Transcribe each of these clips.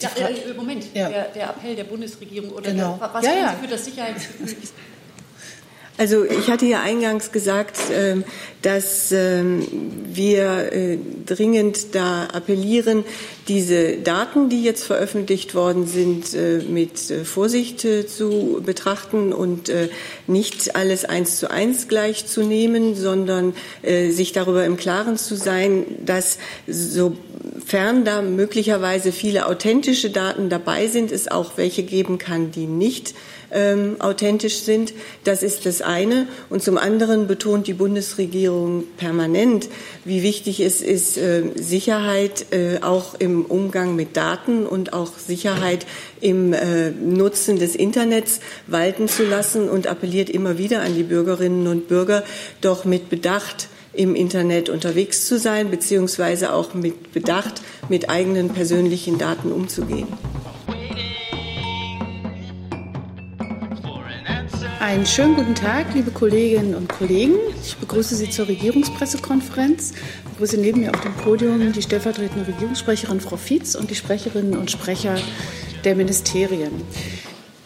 Ja, äh, Moment, ja. Der, der, Appell der Bundesregierung oder genau. der, was ja, ja. für das Sicherheitsgefühl also ich hatte ja eingangs gesagt, ähm, dass ähm, wir äh, dringend da appellieren, diese Daten, die jetzt veröffentlicht worden sind, äh, mit äh, Vorsicht zu betrachten und nicht alles eins zu eins gleichzunehmen, sondern sich darüber im Klaren zu sein, dass sofern da möglicherweise viele authentische Daten dabei sind, es auch welche geben kann, die nicht ähm, authentisch sind. Das ist das eine. Und zum anderen betont die Bundesregierung permanent, wie wichtig es ist, äh, Sicherheit äh, auch im Umgang mit Daten und auch Sicherheit im äh, Nutzen des Internets walten zu lassen und appelliert immer wieder an die Bürgerinnen und Bürger, doch mit Bedacht im Internet unterwegs zu sein, beziehungsweise auch mit Bedacht mit eigenen persönlichen Daten umzugehen. Einen schönen guten Tag, liebe Kolleginnen und Kollegen. Ich begrüße Sie zur Regierungspressekonferenz. Ich begrüße neben mir auf dem Podium die stellvertretende Regierungssprecherin Frau Fietz und die Sprecherinnen und Sprecher der Ministerien.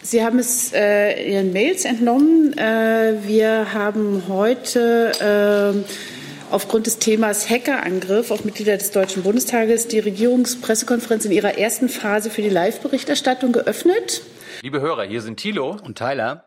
Sie haben es äh, Ihren Mails entnommen. Äh, wir haben heute äh, aufgrund des Themas Hackerangriff auf Mitglieder des Deutschen Bundestages die Regierungspressekonferenz in ihrer ersten Phase für die Live-Berichterstattung geöffnet. Liebe Hörer, hier sind Thilo und Tyler.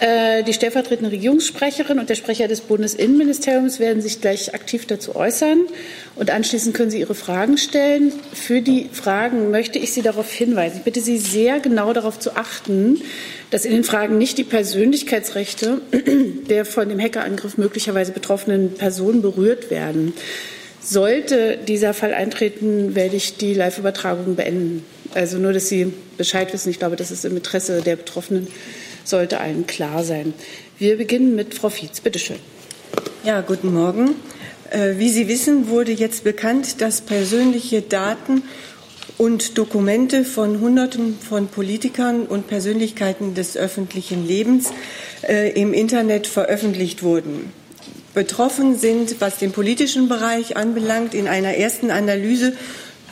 Äh, die stellvertretende Regierungssprecherin und der Sprecher des Bundesinnenministeriums werden sich gleich aktiv dazu äußern. Und anschließend können Sie Ihre Fragen stellen. Für die Fragen möchte ich Sie darauf hinweisen. Ich bitte Sie sehr genau darauf zu achten, dass in den Fragen nicht die Persönlichkeitsrechte der von dem Hackerangriff möglicherweise betroffenen Personen berührt werden. Sollte dieser Fall eintreten, werde ich die Live-Übertragung beenden. Also nur, dass Sie Bescheid wissen. Ich glaube, das ist im Interesse der Betroffenen sollte allen klar sein. Wir beginnen mit Frau Fietz. Bitte schön. Ja, guten Morgen. Äh, wie Sie wissen, wurde jetzt bekannt, dass persönliche Daten und Dokumente von Hunderten von Politikern und Persönlichkeiten des öffentlichen Lebens äh, im Internet veröffentlicht wurden. Betroffen sind, was den politischen Bereich anbelangt, in einer ersten Analyse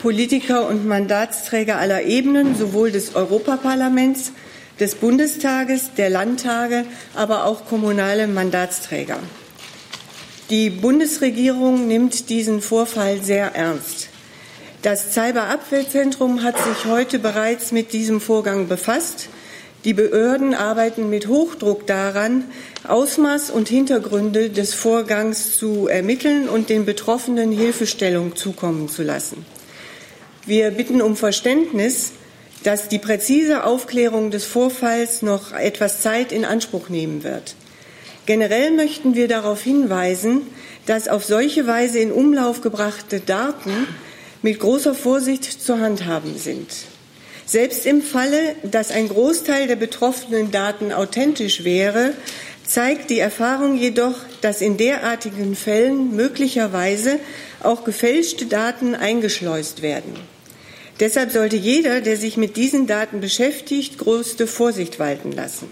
Politiker und Mandatsträger aller Ebenen, sowohl des Europaparlaments des Bundestages, der Landtage, aber auch kommunale Mandatsträger. Die Bundesregierung nimmt diesen Vorfall sehr ernst. Das Cyberabwehrzentrum hat sich heute bereits mit diesem Vorgang befasst. Die Behörden arbeiten mit Hochdruck daran, Ausmaß und Hintergründe des Vorgangs zu ermitteln und den Betroffenen Hilfestellung zukommen zu lassen. Wir bitten um Verständnis, dass die präzise Aufklärung des Vorfalls noch etwas Zeit in Anspruch nehmen wird. Generell möchten wir darauf hinweisen, dass auf solche Weise in Umlauf gebrachte Daten mit großer Vorsicht zu handhaben sind. Selbst im Falle, dass ein Großteil der betroffenen Daten authentisch wäre, zeigt die Erfahrung jedoch, dass in derartigen Fällen möglicherweise auch gefälschte Daten eingeschleust werden. Deshalb sollte jeder, der sich mit diesen Daten beschäftigt, größte Vorsicht walten lassen.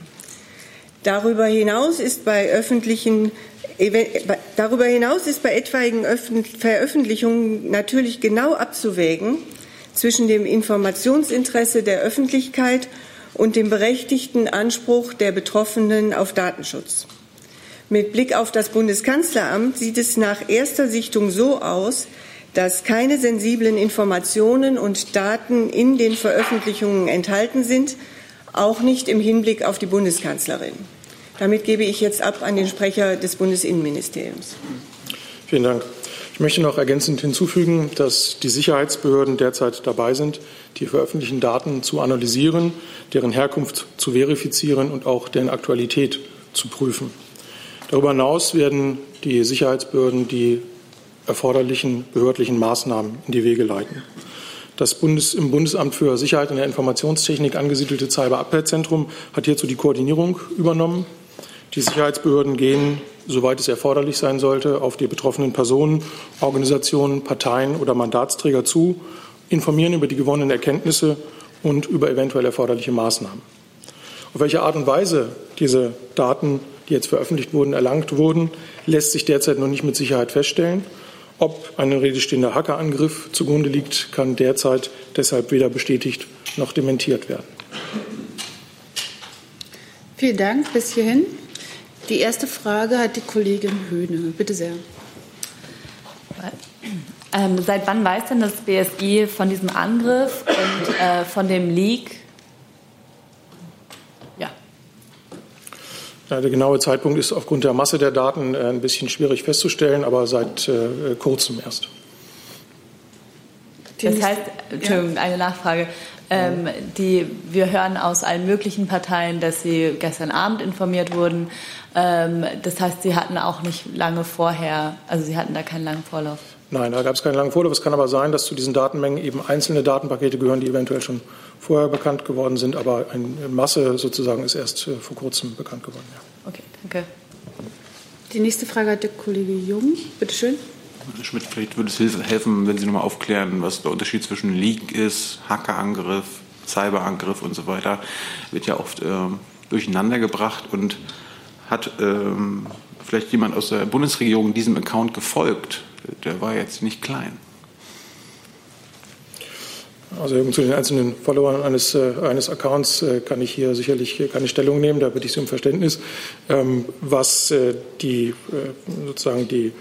Darüber hinaus ist bei öffentlichen Darüber hinaus ist bei etwaigen Veröffentlichungen natürlich genau abzuwägen zwischen dem Informationsinteresse der Öffentlichkeit und dem berechtigten Anspruch der Betroffenen auf Datenschutz. Mit Blick auf das Bundeskanzleramt sieht es nach erster Sichtung so aus, dass keine sensiblen Informationen und Daten in den Veröffentlichungen enthalten sind, auch nicht im Hinblick auf die Bundeskanzlerin. Damit gebe ich jetzt ab an den Sprecher des Bundesinnenministeriums. Vielen Dank. Ich möchte noch ergänzend hinzufügen, dass die Sicherheitsbehörden derzeit dabei sind, die veröffentlichten Daten zu analysieren, deren Herkunft zu verifizieren und auch deren Aktualität zu prüfen. Darüber hinaus werden die Sicherheitsbehörden die erforderlichen behördlichen Maßnahmen in die Wege leiten. Das Bundes, im Bundesamt für Sicherheit in der Informationstechnik angesiedelte Cyberabwehrzentrum hat hierzu die Koordinierung übernommen. Die Sicherheitsbehörden gehen, soweit es erforderlich sein sollte, auf die betroffenen Personen, Organisationen, Parteien oder Mandatsträger zu, informieren über die gewonnenen Erkenntnisse und über eventuell erforderliche Maßnahmen. Auf welche Art und Weise diese Daten, die jetzt veröffentlicht wurden, erlangt wurden, lässt sich derzeit noch nicht mit Sicherheit feststellen. Ob ein redestehender Hackerangriff zugrunde liegt, kann derzeit deshalb weder bestätigt noch dementiert werden. Vielen Dank bis hierhin. Die erste Frage hat die Kollegin Höhne. Bitte sehr. Ähm, seit wann weiß denn das BSI von diesem Angriff und äh, von dem Leak? Ja. ja. Der genaue Zeitpunkt ist aufgrund der Masse der Daten äh, ein bisschen schwierig festzustellen, aber seit äh, kurzem erst. Das heißt, Entschuldigung, eine Nachfrage. Ähm, die, wir hören aus allen möglichen Parteien, dass sie gestern Abend informiert wurden. Ähm, das heißt, sie hatten auch nicht lange vorher, also sie hatten da keinen langen Vorlauf. Nein, da gab es keinen langen Vorlauf. Es kann aber sein, dass zu diesen Datenmengen eben einzelne Datenpakete gehören, die eventuell schon vorher bekannt geworden sind. Aber eine Masse sozusagen ist erst äh, vor kurzem bekannt geworden. Ja. Okay, danke. Die nächste Frage hat der Kollege Jung. Bitte schön. Herr Schmidt, vielleicht würde es helfen, wenn Sie noch mal aufklären, was der Unterschied zwischen Leak ist, Hackerangriff, Cyberangriff und so weiter. Wird ja oft ähm, durcheinander gebracht und hat ähm, vielleicht jemand aus der Bundesregierung diesem Account gefolgt. Der war jetzt nicht klein. Also zu den einzelnen Followern eines, äh, eines Accounts äh, kann ich hier sicherlich keine Stellung nehmen, da bitte ich Sie um Verständnis. Ähm, was äh, die äh, sozusagen die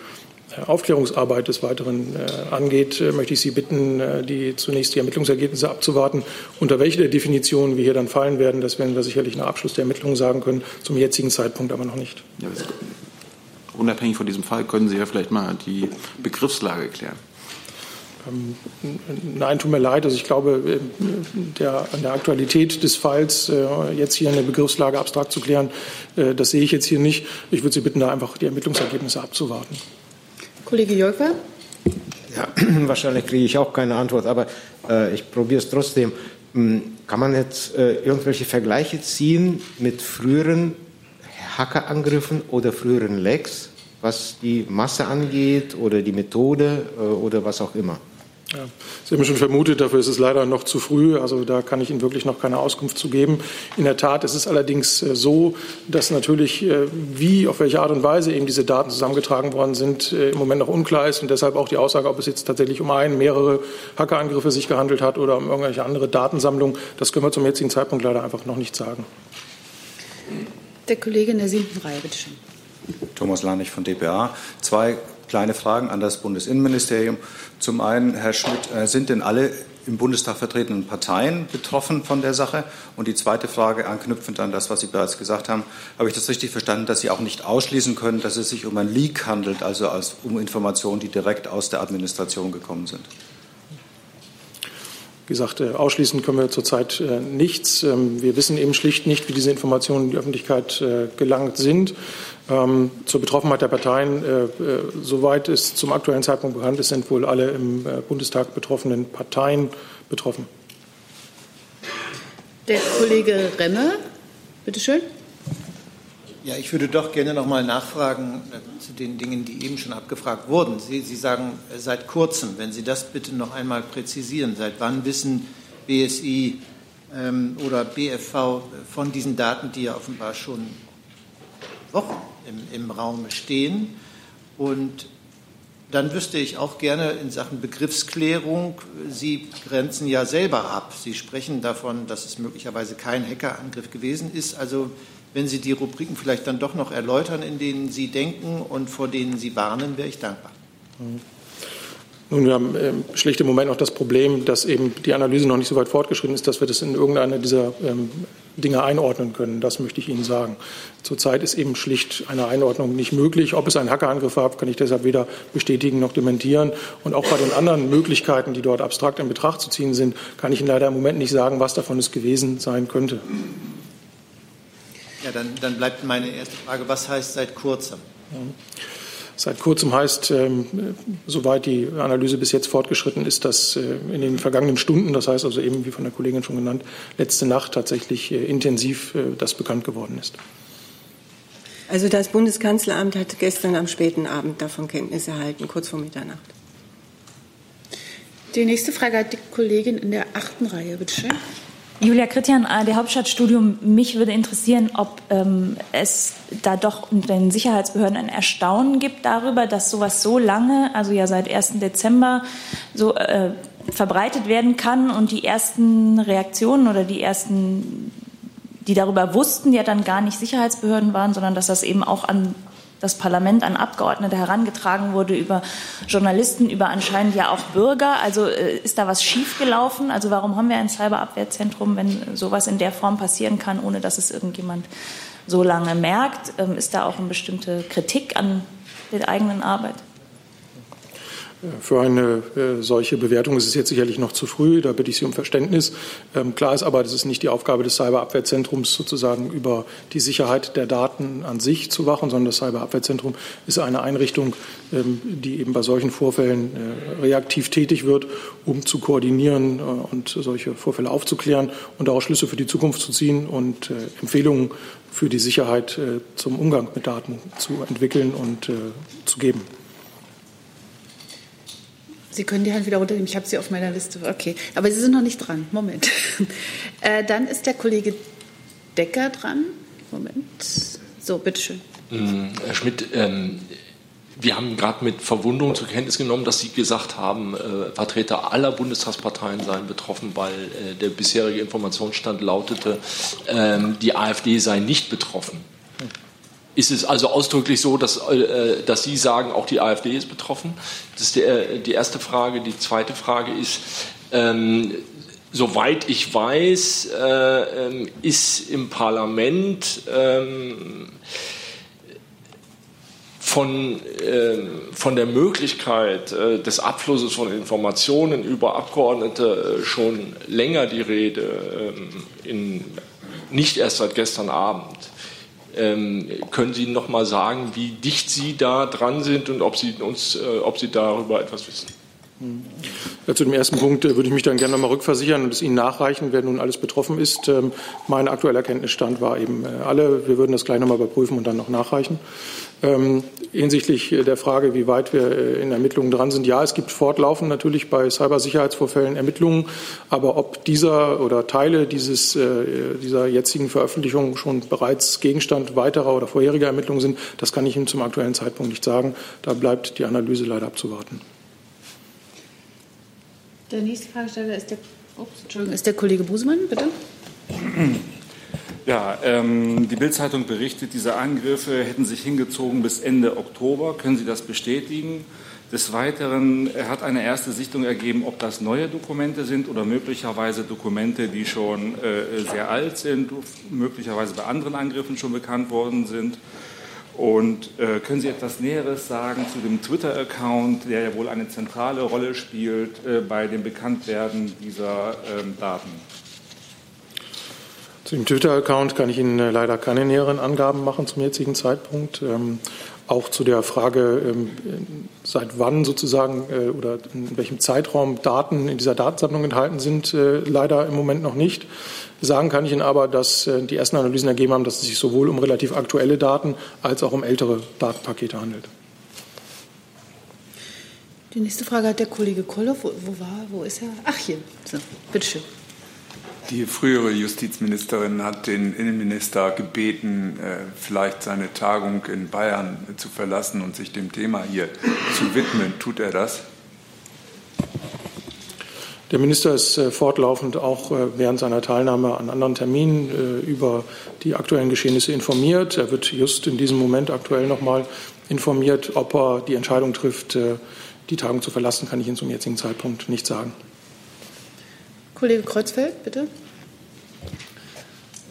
Aufklärungsarbeit des Weiteren äh, angeht, äh, möchte ich Sie bitten, äh, die zunächst die Ermittlungsergebnisse abzuwarten. Unter welche der Definitionen wir hier dann fallen werden, das werden wir sicherlich nach Abschluss der Ermittlungen sagen können, zum jetzigen Zeitpunkt aber noch nicht. Ja, unabhängig von diesem Fall können Sie ja vielleicht mal die Begriffslage klären. Ähm, nein, tut mir leid. Also ich glaube, der, an der Aktualität des Falls jetzt hier eine Begriffslage abstrakt zu klären, das sehe ich jetzt hier nicht. Ich würde Sie bitten, da einfach die Ermittlungsergebnisse abzuwarten. Kollege Jolfer? Ja, wahrscheinlich kriege ich auch keine Antwort, aber äh, ich probiere es trotzdem. Hm, kann man jetzt äh, irgendwelche Vergleiche ziehen mit früheren Hackerangriffen oder früheren Lecks, was die Masse angeht oder die Methode äh, oder was auch immer? Ja, Sie haben schon vermutet, dafür ist es leider noch zu früh. Also da kann ich Ihnen wirklich noch keine Auskunft zu geben. In der Tat ist es allerdings äh, so, dass natürlich, äh, wie, auf welche Art und Weise eben diese Daten zusammengetragen worden sind, im Moment noch unklar ist und deshalb auch die Aussage, ob es jetzt tatsächlich um einen, mehrere Hackerangriffe sich gehandelt hat oder um irgendwelche andere Datensammlungen, das können wir zum jetzigen Zeitpunkt leider einfach noch nicht sagen. Der Kollege in der siebten Reihe, bitte schön. Thomas Lanich von dpa. Zwei kleine Fragen an das Bundesinnenministerium. Zum einen, Herr Schmidt, äh, sind denn alle im Bundestag vertretenen Parteien betroffen von der Sache? Und die zweite Frage, anknüpfend an das, was Sie bereits gesagt haben, habe ich das richtig verstanden, dass Sie auch nicht ausschließen können, dass es sich um ein Leak handelt, also um Informationen, die direkt aus der Administration gekommen sind? Wie gesagt, äh, ausschließen können wir zurzeit äh, nichts. Ähm, wir wissen eben schlicht nicht, wie diese Informationen in die Öffentlichkeit gelangt sind. Ähm, zur Betroffenheit der Parteien, äh, äh, soweit es zum aktuellen Zeitpunkt bekannt ist, sind wohl alle im äh, Bundestag betroffenen Parteien betroffen. Der Kollege Remme, bitte schön. Ja, ich würde doch gerne noch mal nachfragen äh, zu den Dingen, die eben schon abgefragt wurden. Sie, Sie sagen äh, seit kurzem, wenn Sie das bitte noch einmal präzisieren, seit wann wissen BSI ähm, oder BFV von diesen Daten, die ja offenbar schon Wochen im, im Raum stehen. Und dann wüsste ich auch gerne in Sachen Begriffsklärung, Sie grenzen ja selber ab. Sie sprechen davon, dass es möglicherweise kein Hackerangriff gewesen ist. Also wenn Sie die Rubriken vielleicht dann doch noch erläutern, in denen Sie denken und vor denen Sie warnen, wäre ich dankbar. Mhm. Nun, wir haben ähm, schlicht im Moment noch das Problem, dass eben die Analyse noch nicht so weit fortgeschritten ist, dass wir das in irgendeine dieser ähm, Dinge einordnen können. Das möchte ich Ihnen sagen. Zurzeit ist eben schlicht eine Einordnung nicht möglich. Ob es einen Hackerangriff gab, kann ich deshalb weder bestätigen noch dementieren. Und auch bei den anderen Möglichkeiten, die dort abstrakt in Betracht zu ziehen sind, kann ich Ihnen leider im Moment nicht sagen, was davon es gewesen sein könnte. Ja, dann, dann bleibt meine erste Frage, was heißt seit kurzem? Ja. Seit kurzem heißt, ähm, soweit die Analyse bis jetzt fortgeschritten ist, dass äh, in den vergangenen Stunden, das heißt also eben wie von der Kollegin schon genannt, letzte Nacht tatsächlich äh, intensiv äh, das bekannt geworden ist. Also das Bundeskanzleramt hat gestern am späten Abend davon Kenntnis erhalten, kurz vor Mitternacht. Die nächste Frage hat die Kollegin in der achten Reihe. Bitte schön. Julia Kritian, ARD Hauptstadtstudium. Mich würde interessieren, ob ähm, es da doch unter den Sicherheitsbehörden ein Erstaunen gibt darüber, dass sowas so lange, also ja seit 1. Dezember, so äh, verbreitet werden kann und die ersten Reaktionen oder die ersten, die darüber wussten, ja dann gar nicht Sicherheitsbehörden waren, sondern dass das eben auch an das Parlament an Abgeordnete herangetragen wurde über Journalisten, über anscheinend ja auch Bürger. Also äh, ist da was schiefgelaufen? Also warum haben wir ein Cyberabwehrzentrum, wenn sowas in der Form passieren kann, ohne dass es irgendjemand so lange merkt? Ähm, ist da auch eine bestimmte Kritik an der eigenen Arbeit? Für eine äh, solche Bewertung ist es jetzt sicherlich noch zu früh. Da bitte ich Sie um Verständnis. Ähm, klar ist aber, das ist nicht die Aufgabe des Cyberabwehrzentrums, sozusagen über die Sicherheit der Daten an sich zu wachen, sondern das Cyberabwehrzentrum ist eine Einrichtung, ähm, die eben bei solchen Vorfällen äh, reaktiv tätig wird, um zu koordinieren äh, und solche Vorfälle aufzuklären und daraus Schlüsse für die Zukunft zu ziehen und äh, Empfehlungen für die Sicherheit äh, zum Umgang mit Daten zu entwickeln und äh, zu geben. Sie können die Hand wieder runternehmen. Ich habe sie auf meiner Liste. Okay, aber Sie sind noch nicht dran. Moment. Äh, dann ist der Kollege Decker dran. Moment. So, bitteschön. Mm, Herr Schmidt, ähm, wir haben gerade mit Verwunderung zur Kenntnis genommen, dass Sie gesagt haben, äh, Vertreter aller Bundestagsparteien seien betroffen, weil äh, der bisherige Informationsstand lautete, ähm, die AfD sei nicht betroffen. Ist es also ausdrücklich so, dass, äh, dass Sie sagen, auch die AfD ist betroffen? Das ist der, die erste Frage. Die zweite Frage ist, ähm, soweit ich weiß, äh, ähm, ist im Parlament ähm, von, äh, von der Möglichkeit äh, des Abflusses von Informationen über Abgeordnete äh, schon länger die Rede, ähm, in, nicht erst seit gestern Abend. Ähm, können Sie noch mal sagen, wie dicht Sie da dran sind und ob Sie uns, äh, ob Sie darüber etwas wissen? Ja, zu dem ersten Punkt äh, würde ich mich dann gerne noch mal rückversichern und es Ihnen nachreichen, wer nun alles betroffen ist. Ähm, mein aktueller Kenntnisstand war eben äh, alle. Wir würden das gleich noch mal überprüfen und dann noch nachreichen. Ähm, hinsichtlich der Frage, wie weit wir äh, in Ermittlungen dran sind. Ja, es gibt fortlaufend natürlich bei Cybersicherheitsvorfällen Ermittlungen, aber ob dieser oder Teile dieses, äh, dieser jetzigen Veröffentlichung schon bereits Gegenstand weiterer oder vorheriger Ermittlungen sind, das kann ich Ihnen zum aktuellen Zeitpunkt nicht sagen. Da bleibt die Analyse leider abzuwarten. Der nächste Fragesteller ist der, ups, ist der Kollege Busemann, bitte. Ja, ähm, die Bildzeitung berichtet, diese Angriffe hätten sich hingezogen bis Ende Oktober. Können Sie das bestätigen? Des Weiteren hat eine erste Sichtung ergeben, ob das neue Dokumente sind oder möglicherweise Dokumente, die schon äh, sehr alt sind, möglicherweise bei anderen Angriffen schon bekannt worden sind. Und äh, können Sie etwas Näheres sagen zu dem Twitter-Account, der ja wohl eine zentrale Rolle spielt äh, bei dem Bekanntwerden dieser ähm, Daten? Zu dem Twitter-Account kann ich Ihnen äh, leider keine näheren Angaben machen zum jetzigen Zeitpunkt. Ähm, auch zu der Frage, ähm, seit wann sozusagen äh, oder in welchem Zeitraum Daten in dieser Datensammlung enthalten sind, äh, leider im Moment noch nicht. Sagen kann ich Ihnen aber, dass die ersten Analysen ergeben haben, dass es sich sowohl um relativ aktuelle Daten als auch um ältere Datenpakete handelt. Die nächste Frage hat der Kollege Kolloff. Wo, wo war, wo ist er? Ach, hier. So, bitteschön. Die frühere Justizministerin hat den Innenminister gebeten, äh, vielleicht seine Tagung in Bayern zu verlassen und sich dem Thema hier zu widmen. Tut er das? Der Minister ist äh, fortlaufend auch äh, während seiner Teilnahme an anderen Terminen über die aktuellen Geschehnisse informiert. Er wird just in diesem Moment aktuell noch mal informiert. Ob er die Entscheidung trifft, die Tagung zu verlassen, kann ich Ihnen zum jetzigen Zeitpunkt nicht sagen. Kollege Kreuzfeld, bitte.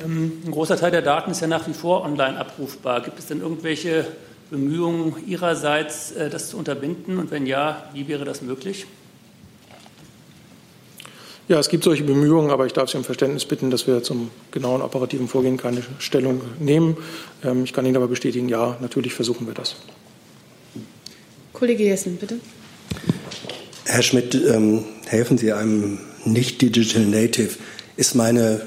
Ähm, ein großer Teil der Daten ist ja nach wie vor online abrufbar. Gibt es denn irgendwelche Bemühungen Ihrerseits, äh, das zu unterbinden? Und wenn ja, wie wäre das möglich? Ja, es gibt solche Bemühungen, aber ich darf Sie um Verständnis bitten, dass wir zum genauen operativen Vorgehen keine Stellung nehmen. Ähm, ich kann Ihnen aber bestätigen, ja, natürlich versuchen wir das. Kollege Jessen, bitte. Herr Schmidt, ähm, helfen Sie einem nicht Digital Native, ist meine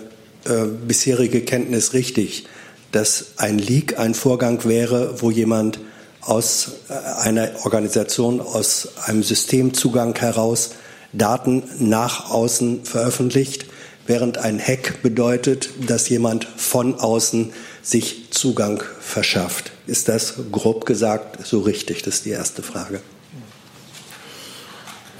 äh, bisherige Kenntnis richtig, dass ein Leak ein Vorgang wäre, wo jemand aus äh, einer Organisation, aus einem Systemzugang heraus Daten nach außen veröffentlicht, während ein Hack bedeutet, dass jemand von außen sich Zugang verschafft. Ist das grob gesagt so richtig? Das ist die erste Frage.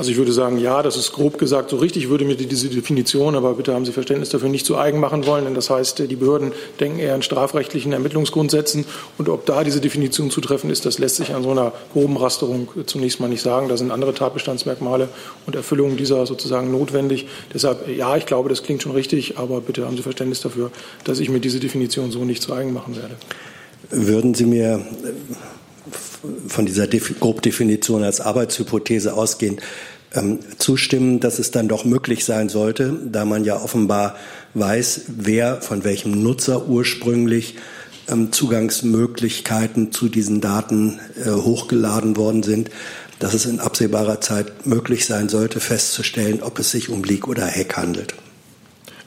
Also ich würde sagen, ja, das ist grob gesagt so richtig. Ich würde mir diese Definition, aber bitte haben Sie Verständnis dafür, nicht zu eigen machen wollen. Denn das heißt, die Behörden denken eher an strafrechtlichen Ermittlungsgrundsätzen. Und ob da diese Definition zutreffen ist, das lässt sich an so einer groben Rasterung zunächst mal nicht sagen. Da sind andere Tatbestandsmerkmale und Erfüllungen dieser sozusagen notwendig. Deshalb, ja, ich glaube, das klingt schon richtig. Aber bitte haben Sie Verständnis dafür, dass ich mir diese Definition so nicht zu eigen machen werde. Würden Sie mir von dieser Grobdefinition als Arbeitshypothese ausgehen, ähm, zustimmen, dass es dann doch möglich sein sollte, da man ja offenbar weiß, wer von welchem Nutzer ursprünglich ähm, Zugangsmöglichkeiten zu diesen Daten äh, hochgeladen worden sind, dass es in absehbarer Zeit möglich sein sollte, festzustellen, ob es sich um Leak oder Hack handelt.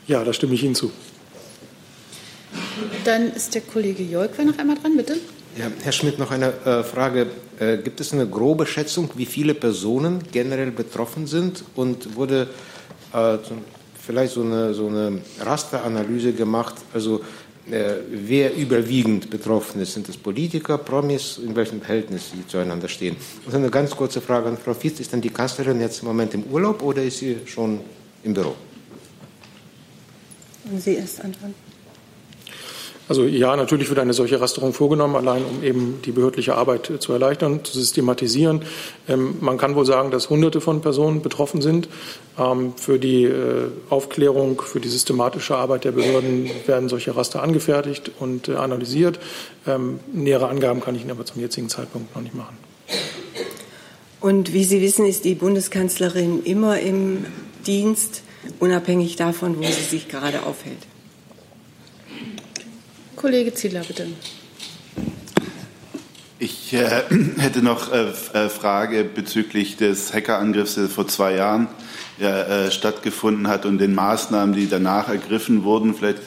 Ja, da stimme ich Ihnen zu. Dann ist der Kollege Jolk noch einmal dran, bitte. Ja, Herr Schmidt, noch eine äh, Frage. Äh, gibt es eine grobe Schätzung, wie viele Personen generell betroffen sind? Und wurde äh, vielleicht so eine, so eine Rasteranalyse gemacht? Also äh, wer überwiegend betroffen ist? Sind es Politiker, Promis? In welchem Verhältnis sie zueinander stehen? Und eine ganz kurze Frage an Frau Fietz. Ist denn die Kanzlerin jetzt im Moment im Urlaub oder ist sie schon im Büro? Sie erst antworten. Also ja, natürlich wird eine solche Rasterung vorgenommen, allein um eben die behördliche Arbeit zu erleichtern, zu systematisieren. Ähm, man kann wohl sagen, dass Hunderte von Personen betroffen sind. Ähm, für die äh, Aufklärung, für die systematische Arbeit der Behörden werden solche Raster angefertigt und äh, analysiert. Ähm, nähere Angaben kann ich Ihnen aber zum jetzigen Zeitpunkt noch nicht machen. Und wie Sie wissen, ist die Bundeskanzlerin immer im Dienst, unabhängig davon, wo sie sich gerade aufhält. Kollege Zieler, bitte. Ich äh, hätte noch äh, äh, Frage bezüglich des Hackerangriffs, der vor zwei Jahren ja, äh, stattgefunden hat und den Maßnahmen, die danach ergriffen wurden. Vielleicht,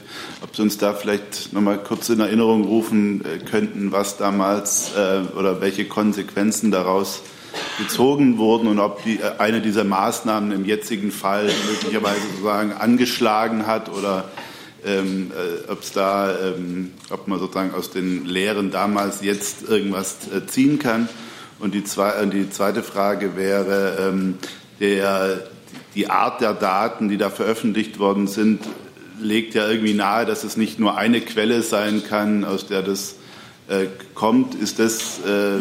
ob Sie uns da vielleicht noch mal kurz in Erinnerung rufen äh, könnten, was damals äh, oder welche Konsequenzen daraus gezogen wurden und ob die, eine dieser Maßnahmen im jetzigen Fall möglicherweise sozusagen angeschlagen hat oder ähm, äh, ob es da, ähm, ob man sozusagen aus den Lehren damals jetzt irgendwas äh, ziehen kann. Und die, zwei, die zweite Frage wäre, ähm, der, die Art der Daten, die da veröffentlicht worden sind, legt ja irgendwie nahe, dass es nicht nur eine Quelle sein kann, aus der das äh, kommt. Ist das, äh,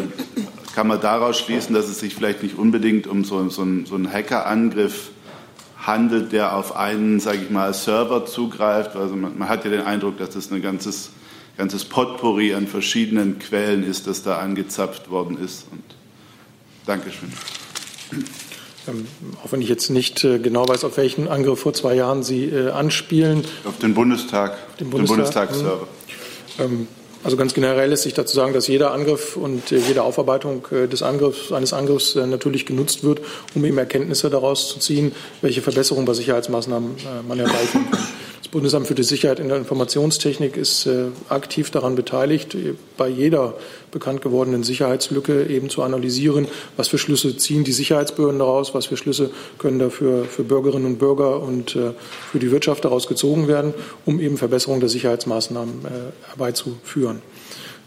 kann man daraus schließen, dass es sich vielleicht nicht unbedingt um so, so, so einen Hackerangriff handelt, der auf einen, sage ich mal, Server zugreift. Also man, man, hat ja den Eindruck, dass das ein ganzes, ganzes Potpourri an verschiedenen Quellen ist, das da angezapft worden ist. Und Dankeschön. Ähm, auch wenn ich jetzt nicht äh, genau weiß, auf welchen Angriff vor zwei Jahren Sie äh, anspielen. Auf den Bundestag, auf den, Bundestag, den Bundestagsserver. Ähm, also ganz generell lässt sich dazu sagen, dass jeder Angriff und äh, jede Aufarbeitung äh, des Angriffs, eines Angriffs äh, natürlich genutzt wird, um eben Erkenntnisse daraus zu ziehen, welche Verbesserungen bei Sicherheitsmaßnahmen man herbeiführen kann. Das Bundesamt für die Sicherheit in der Informationstechnik ist äh, aktiv daran beteiligt, bei jeder bekannt gewordenen Sicherheitslücke eben zu analysieren, was für Schlüsse ziehen die Sicherheitsbehörden daraus, was für Schlüsse können dafür für Bürgerinnen und Bürger und äh, für die Wirtschaft daraus gezogen werden, um eben Verbesserung der Sicherheitsmaßnahmen äh, herbeizuführen.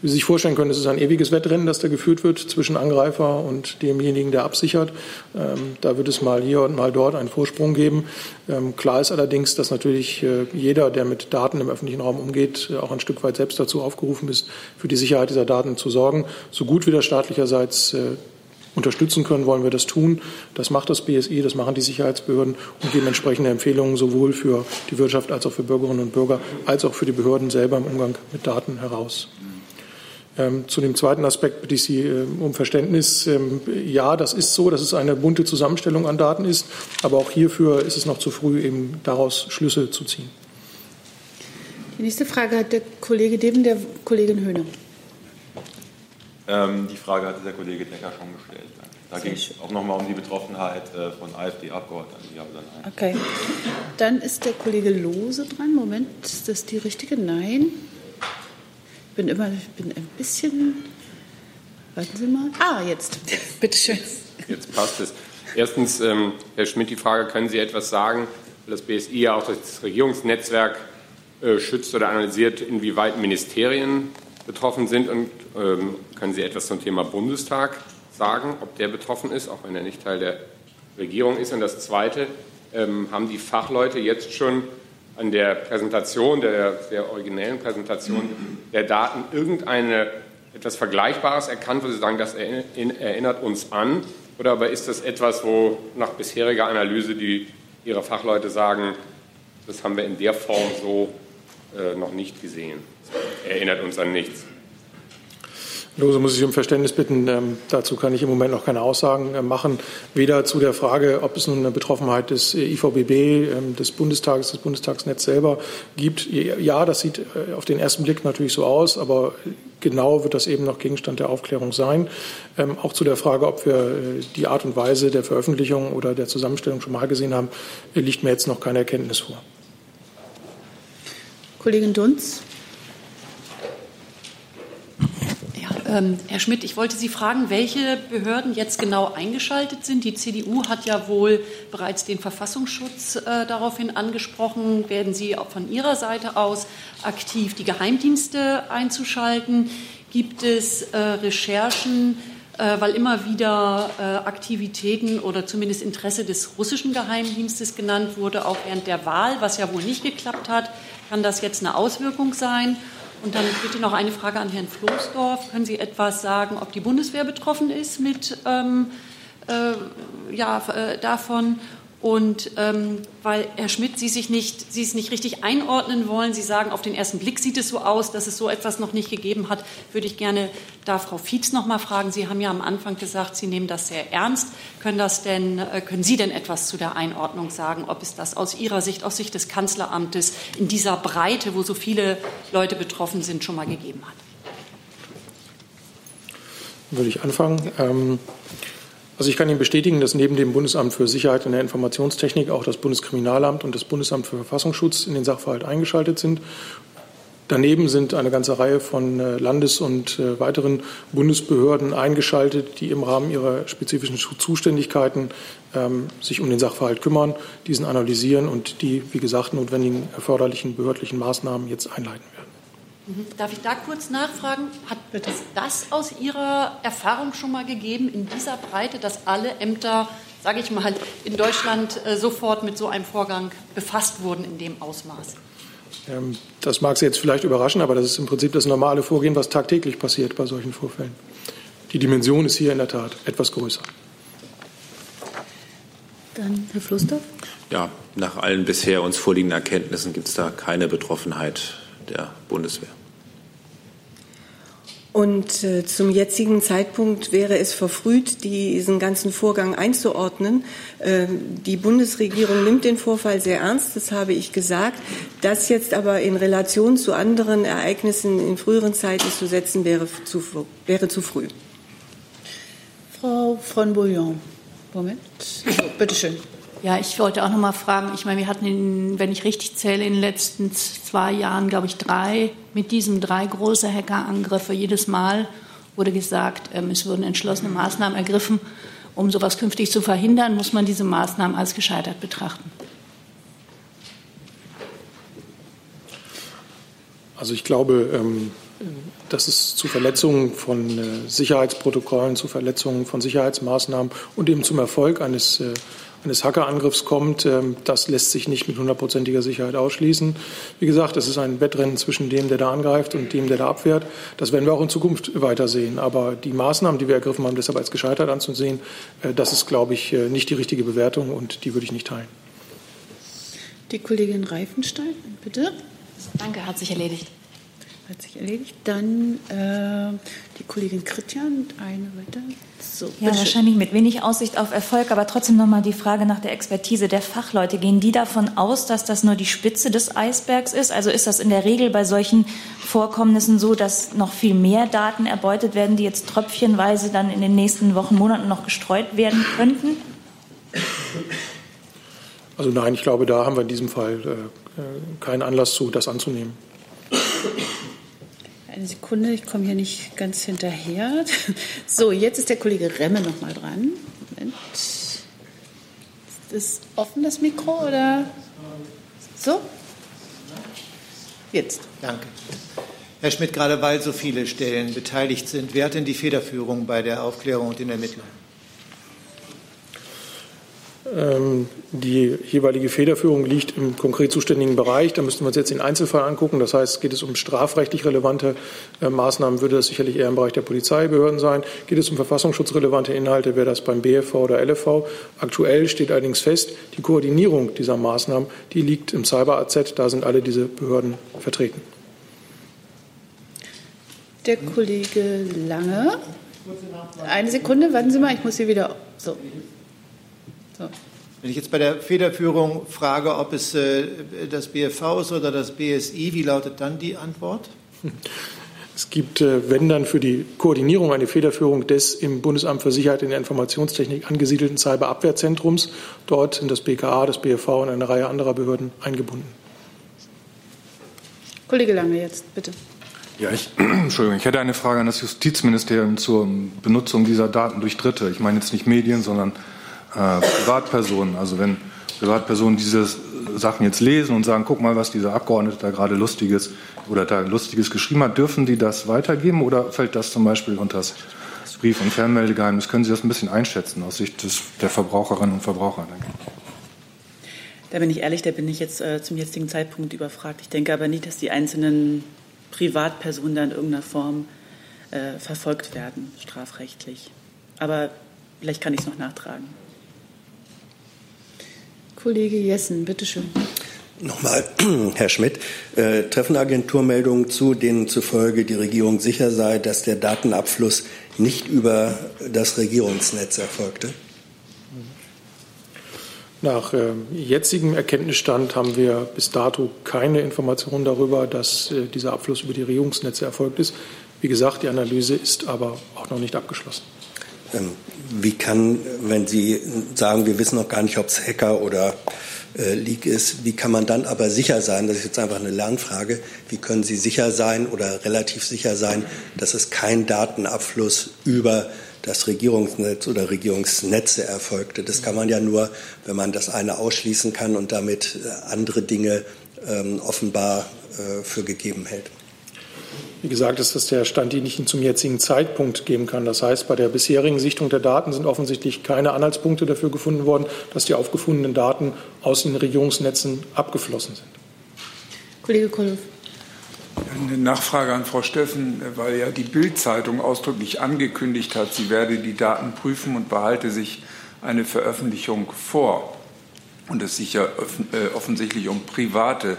Wie Sie sich vorstellen können, ist es ein ewiges Wettrennen, das da geführt wird zwischen Angreifer und demjenigen, der absichert. Ähm, da wird es mal hier und mal dort einen Vorsprung geben. Ähm, klar ist allerdings, dass natürlich äh, jeder, der mit Daten im öffentlichen Raum umgeht, äh, auch ein Stück weit selbst dazu aufgerufen ist, für die Sicherheit dieser Daten zu sorgen. So gut wie das staatlicherseits äh, unterstützen können, wollen wir das tun. Das macht das BSI, das machen die Sicherheitsbehörden und geben entsprechende Empfehlungen sowohl für die Wirtschaft als auch für Bürgerinnen und Bürger als auch für die Behörden selber im Umgang mit Daten heraus. Ähm, zu dem zweiten Aspekt bitte ich Sie äh, um Verständnis. Ähm, ja, das ist so, dass es eine bunte Zusammenstellung an Daten ist, aber auch hierfür ist es noch zu früh, eben daraus Schlüsse zu ziehen. Die nächste Frage hat der Kollege neben der Kollegin Höhne. Ähm, die Frage hatte der Kollege Decker schon gestellt. Da ging es auch nochmal um die Betroffenheit äh, von AfD-Abgeordneten. Okay. Dann ist der Kollege Lose dran. Moment, ist das die richtige? Nein bin immer bin ein bisschen. Warten Sie mal. Ah, jetzt. Bitte schön. Jetzt passt es. Erstens, ähm, Herr Schmidt, die Frage: Können Sie etwas sagen, weil das BSI ja auch das Regierungsnetzwerk äh, schützt oder analysiert, inwieweit Ministerien betroffen sind. Und ähm, können Sie etwas zum Thema Bundestag sagen, ob der betroffen ist, auch wenn er nicht Teil der Regierung ist? Und das Zweite, ähm, haben die Fachleute jetzt schon an der Präsentation, der sehr originellen Präsentation der Daten irgendeine etwas Vergleichbares erkannt, wo Sie sagen, das erinnert uns an? Oder aber ist das etwas, wo nach bisheriger Analyse die Ihre Fachleute sagen, das haben wir in der Form so äh, noch nicht gesehen? Das erinnert uns an nichts. Lose muss ich um Verständnis bitten. Ähm, dazu kann ich im Moment noch keine Aussagen äh, machen. Weder zu der Frage, ob es nun eine Betroffenheit des äh, IVBB, ähm, des Bundestages, des Bundestagsnetz selber gibt. Ja, das sieht äh, auf den ersten Blick natürlich so aus, aber genau wird das eben noch Gegenstand der Aufklärung sein. Ähm, auch zu der Frage, ob wir äh, die Art und Weise der Veröffentlichung oder der Zusammenstellung schon mal gesehen haben, äh, liegt mir jetzt noch keine Erkenntnis vor. Kollegin Dunz. Ähm, Herr Schmidt, ich wollte Sie fragen, welche Behörden jetzt genau eingeschaltet sind. Die CDU hat ja wohl bereits den Verfassungsschutz äh, daraufhin angesprochen. Werden Sie auch von Ihrer Seite aus aktiv, die Geheimdienste einzuschalten? Gibt es äh, Recherchen, äh, weil immer wieder äh, Aktivitäten oder zumindest Interesse des russischen Geheimdienstes genannt wurde, auch während der Wahl, was ja wohl nicht geklappt hat? Kann das jetzt eine Auswirkung sein? Und dann bitte noch eine Frage an Herrn Floßdorf. Können Sie etwas sagen, ob die Bundeswehr betroffen ist mit ähm, äh, ja, äh, davon? Und ähm, weil Herr Schmidt Sie sich nicht, Sie es nicht richtig einordnen wollen, Sie sagen, auf den ersten Blick sieht es so aus, dass es so etwas noch nicht gegeben hat, würde ich gerne da Frau Fietz noch mal fragen. Sie haben ja am Anfang gesagt, Sie nehmen das sehr ernst. Können, das denn, äh, können Sie denn etwas zu der Einordnung sagen, ob es das aus Ihrer Sicht, aus Sicht des Kanzleramtes in dieser Breite, wo so viele Leute betroffen sind, schon mal gegeben hat? Würde ich anfangen. Ähm also ich kann Ihnen bestätigen, dass neben dem Bundesamt für Sicherheit in der Informationstechnik auch das Bundeskriminalamt und das Bundesamt für Verfassungsschutz in den Sachverhalt eingeschaltet sind. Daneben sind eine ganze Reihe von äh, Landes- und äh, weiteren Bundesbehörden eingeschaltet, die im Rahmen ihrer spezifischen Zuständigkeiten ähm, sich um den Sachverhalt kümmern, diesen analysieren und die, wie gesagt, notwendigen erforderlichen behördlichen Maßnahmen jetzt einleiten werden. Mhm. Darf ich da kurz nachfragen? Hat es das aus Ihrer Erfahrung schon mal gegeben, in dieser Breite, dass alle Ämter, sage ich mal, in Deutschland äh, sofort mit so einem Vorgang befasst wurden in dem Ausmaß? Ähm, das mag Sie jetzt vielleicht überraschen, aber das ist im Prinzip das normale Vorgehen, was tagtäglich passiert bei solchen Vorfällen. Die Dimension ist hier in der Tat etwas größer. Dann Herr Flussdorf. Ja, nach allen bisher uns vorliegenden Erkenntnissen gibt es da keine Betroffenheit der Bundeswehr. Und äh, zum jetzigen Zeitpunkt wäre es verfrüht, diesen ganzen Vorgang einzuordnen. Äh, die Bundesregierung nimmt den Vorfall sehr ernst, das habe ich gesagt. Das jetzt aber in Relation zu anderen Ereignissen in früheren Zeiten zu setzen, wäre zu, wäre zu früh. Frau von Bouillon, Moment. So, bitteschön. Ja, ich wollte auch noch mal fragen, ich meine, wir hatten, in, wenn ich richtig zähle, in den letzten zwei Jahren, glaube ich, drei, mit diesem drei große Hackerangriffe. Jedes Mal wurde gesagt, ähm, es wurden entschlossene Maßnahmen ergriffen. Um sowas künftig zu verhindern, muss man diese Maßnahmen als gescheitert betrachten. Also ich glaube, ähm, dass es zu Verletzungen von äh, Sicherheitsprotokollen, zu Verletzungen von Sicherheitsmaßnahmen und eben zum Erfolg eines äh, eines Hackerangriffs kommt, ähm, das lässt sich nicht mit hundertprozentiger Sicherheit ausschließen. Wie gesagt, es ist ein Wettrennen zwischen dem, der da angreift und dem, der da abwehrt. Das werden wir auch in Zukunft weitersehen. Aber die Maßnahmen, die wir ergriffen haben, deshalb als gescheitert anzusehen, äh, das ist, glaube ich, äh, nicht die richtige Bewertung und die würde ich nicht teilen. Die Kollegin Reifenstein, bitte. Danke, hat sich erledigt. Hat sich erledigt. Dann äh, die Kollegin Kritjan, eine weiter. So, ja, wahrscheinlich mit wenig Aussicht auf Erfolg, aber trotzdem noch mal die Frage nach der Expertise der Fachleute. Gehen die davon aus, dass das nur die Spitze des Eisbergs ist? Also ist das in der Regel bei solchen Vorkommnissen so, dass noch viel mehr Daten erbeutet werden, die jetzt tröpfchenweise dann in den nächsten Wochen, Monaten noch gestreut werden könnten? Also nein, ich glaube, da haben wir in diesem Fall äh, äh keinen Anlass zu, das anzunehmen. Eine Sekunde, ich komme hier nicht ganz hinterher. So, jetzt ist der Kollege Remme noch mal dran. Moment. Ist das offen, das Mikro, oder? So, jetzt. Danke. Herr Schmidt, gerade weil so viele Stellen beteiligt sind, wer hat denn die Federführung bei der Aufklärung und den Ermittlungen? Ähm, die jeweilige Federführung liegt im konkret zuständigen Bereich. Da müssten wir uns jetzt den Einzelfall angucken. Das heißt, geht es um strafrechtlich relevante äh, Maßnahmen, würde das sicherlich eher im Bereich der Polizeibehörden sein. Geht es um verfassungsschutzrelevante Inhalte, wäre das beim BFV oder LFV. Aktuell steht allerdings fest, die Koordinierung dieser Maßnahmen, die liegt im Cyber-AZ. Da sind alle diese Behörden vertreten. Der Kollege Lange. Eine Sekunde, warten Sie mal, ich muss hier wieder. So. So. Wenn ich jetzt bei der Federführung frage, ob es äh, das BFV ist oder das BSI, wie lautet dann die Antwort? Es gibt, äh, wenn dann für die Koordinierung eine Federführung des im Bundesamt für Sicherheit in der Informationstechnik angesiedelten Cyberabwehrzentrums. Dort sind das BKA, das BFV und eine Reihe anderer Behörden eingebunden. Kollege Lange jetzt, bitte. Ja, ich, Entschuldigung, ich hätte eine Frage an das Justizministerium zur Benutzung dieser Daten durch Dritte. Ich meine jetzt nicht Medien, sondern äh, Privatpersonen. Also wenn Privatpersonen diese Sachen jetzt lesen und sagen, guck mal, was dieser Abgeordnete da gerade Lustiges oder da Lustiges geschrieben hat, dürfen die das weitergeben oder fällt das zum Beispiel unter das Brief- und Fernmeldegeheimnis? Können Sie das ein bisschen einschätzen aus Sicht des, der Verbraucherinnen und Verbraucher? Danke. Da bin ich ehrlich, da bin ich jetzt äh, zum jetzigen Zeitpunkt überfragt. Ich denke aber nicht, dass die einzelnen Privatpersonen da in irgendeiner Form äh, verfolgt werden, strafrechtlich. Aber vielleicht kann ich es noch nachtragen. Kollege Jessen, bitteschön. Nochmal, Herr Schmidt, äh, treffen Agenturmeldungen zu, denen zufolge die Regierung sicher sei, dass der Datenabfluss nicht über das Regierungsnetz erfolgte? Nach äh, jetzigem Erkenntnisstand haben wir bis dato keine Informationen darüber, dass äh, dieser Abfluss über die Regierungsnetze erfolgt ist. Wie gesagt, die Analyse ist aber auch noch nicht abgeschlossen. Ähm, wie kann, wenn Sie sagen, wir wissen noch gar nicht, ob es Hacker oder äh, Leak ist, wie kann man dann aber sicher sein, das ist jetzt einfach eine Lernfrage, wie können Sie sicher sein oder relativ sicher sein, dass es kein Datenabfluss über das Regierungsnetz oder Regierungsnetze erfolgte. Das kann man ja nur, wenn man das eine ausschließen kann und damit äh, andere Dinge ähm, offenbar äh, für gegeben hält. Wie gesagt, ist das der Stand, den ich Ihnen zum jetzigen Zeitpunkt geben kann. Das heißt, bei der bisherigen Sichtung der Daten sind offensichtlich keine Anhaltspunkte dafür gefunden worden, dass die aufgefundenen Daten aus den Regierungsnetzen abgeflossen sind. Kollege Kollow. Eine Nachfrage an Frau Steffen, weil ja die Bild-Zeitung ausdrücklich angekündigt hat, sie werde die Daten prüfen und behalte sich eine Veröffentlichung vor. Und es sich ja äh, offensichtlich um private äh,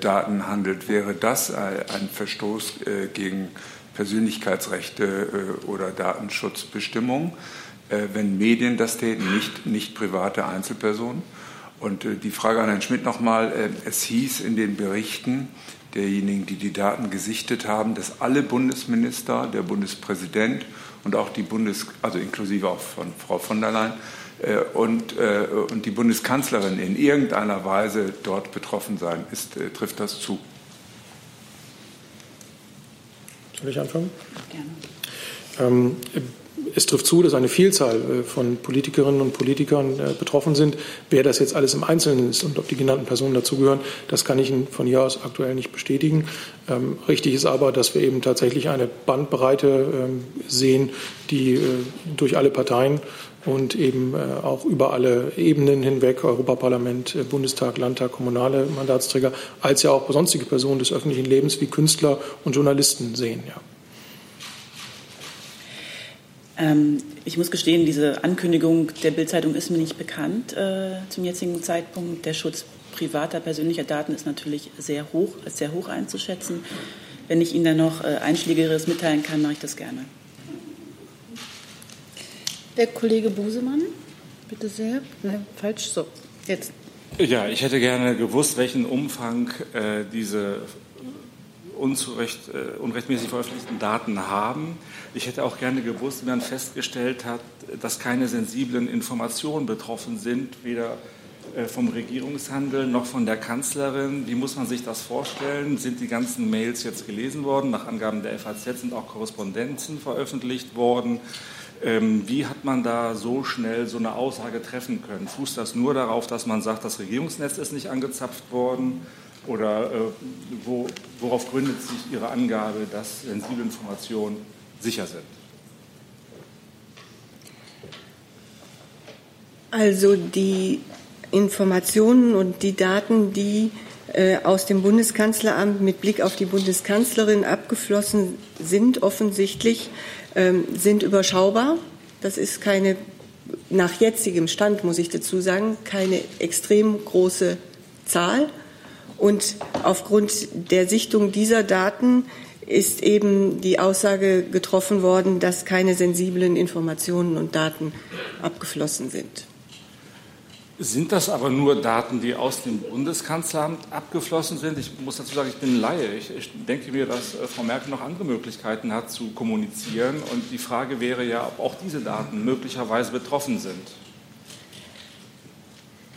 Daten handelt. Wäre das ein Verstoß äh, gegen Persönlichkeitsrechte oder Datenschutzbestimmungen, wenn Medien das täten, nicht, nicht private Einzelpersonen? Und die Frage an Herrn Schmidt nochmal. Es hieß in den Berichten, derjenigen, die die Daten gesichtet haben, dass alle Bundesminister, der Bundespräsident und auch die Bundes, also inklusive auch von Frau von der Leyen äh, und, äh, und die Bundeskanzlerin in irgendeiner Weise dort betroffen sein. Ist, äh, trifft das zu? Soll ich anfangen? Gerne. Ähm, es trifft zu, dass eine Vielzahl äh, von Politikerinnen und Politikern äh, betroffen sind. Wer das jetzt alles im Einzelnen ist und ob die genannten Personen dazugehören, das kann ich Ihnen von hier aus aktuell nicht bestätigen. Ähm, richtig ist aber, dass wir eben tatsächlich eine Bandbreite ähm, sehen, die äh, durch alle Parteien und eben auch über alle Ebenen hinweg, Europaparlament, Bundestag, Landtag, kommunale Mandatsträger, als ja auch sonstige Personen des öffentlichen Lebens wie Künstler und Journalisten sehen. Ja. Ähm, ich muss gestehen, diese Ankündigung der Bildzeitung ist mir nicht bekannt äh, zum jetzigen Zeitpunkt. Der Schutz privater, persönlicher Daten ist natürlich sehr hoch, sehr hoch einzuschätzen. Wenn ich Ihnen dann noch äh, Einschlägigeres mitteilen kann, mache ich das gerne. Der Kollege Busemann, bitte sehr. Nein, falsch, so, jetzt. Ja, ich hätte gerne gewusst, welchen Umfang äh, diese unzurecht, äh, unrechtmäßig veröffentlichten Daten haben. Ich hätte auch gerne gewusst, wie man festgestellt hat, dass keine sensiblen Informationen betroffen sind, weder äh, vom Regierungshandel noch von der Kanzlerin. Wie muss man sich das vorstellen? Sind die ganzen Mails jetzt gelesen worden? Nach Angaben der FAZ sind auch Korrespondenzen veröffentlicht worden. Ähm, wie hat man da so schnell so eine Aussage treffen können? Fußt das nur darauf, dass man sagt, das Regierungsnetz ist nicht angezapft worden? Oder äh, wo, worauf gründet sich Ihre Angabe, dass sensible Informationen sicher sind? Also die Informationen und die Daten, die aus dem Bundeskanzleramt mit Blick auf die Bundeskanzlerin abgeflossen sind, offensichtlich, ähm, sind überschaubar. Das ist keine, nach jetzigem Stand muss ich dazu sagen, keine extrem große Zahl. Und aufgrund der Sichtung dieser Daten ist eben die Aussage getroffen worden, dass keine sensiblen Informationen und Daten abgeflossen sind. Sind das aber nur Daten, die aus dem Bundeskanzleramt abgeflossen sind? Ich muss dazu sagen, ich bin Laie. Ich, denke mir, dass äh, Frau Merkel noch andere Möglichkeiten hat zu kommunizieren. Und die Frage wäre ja, ob auch diese Daten möglicherweise betroffen sind.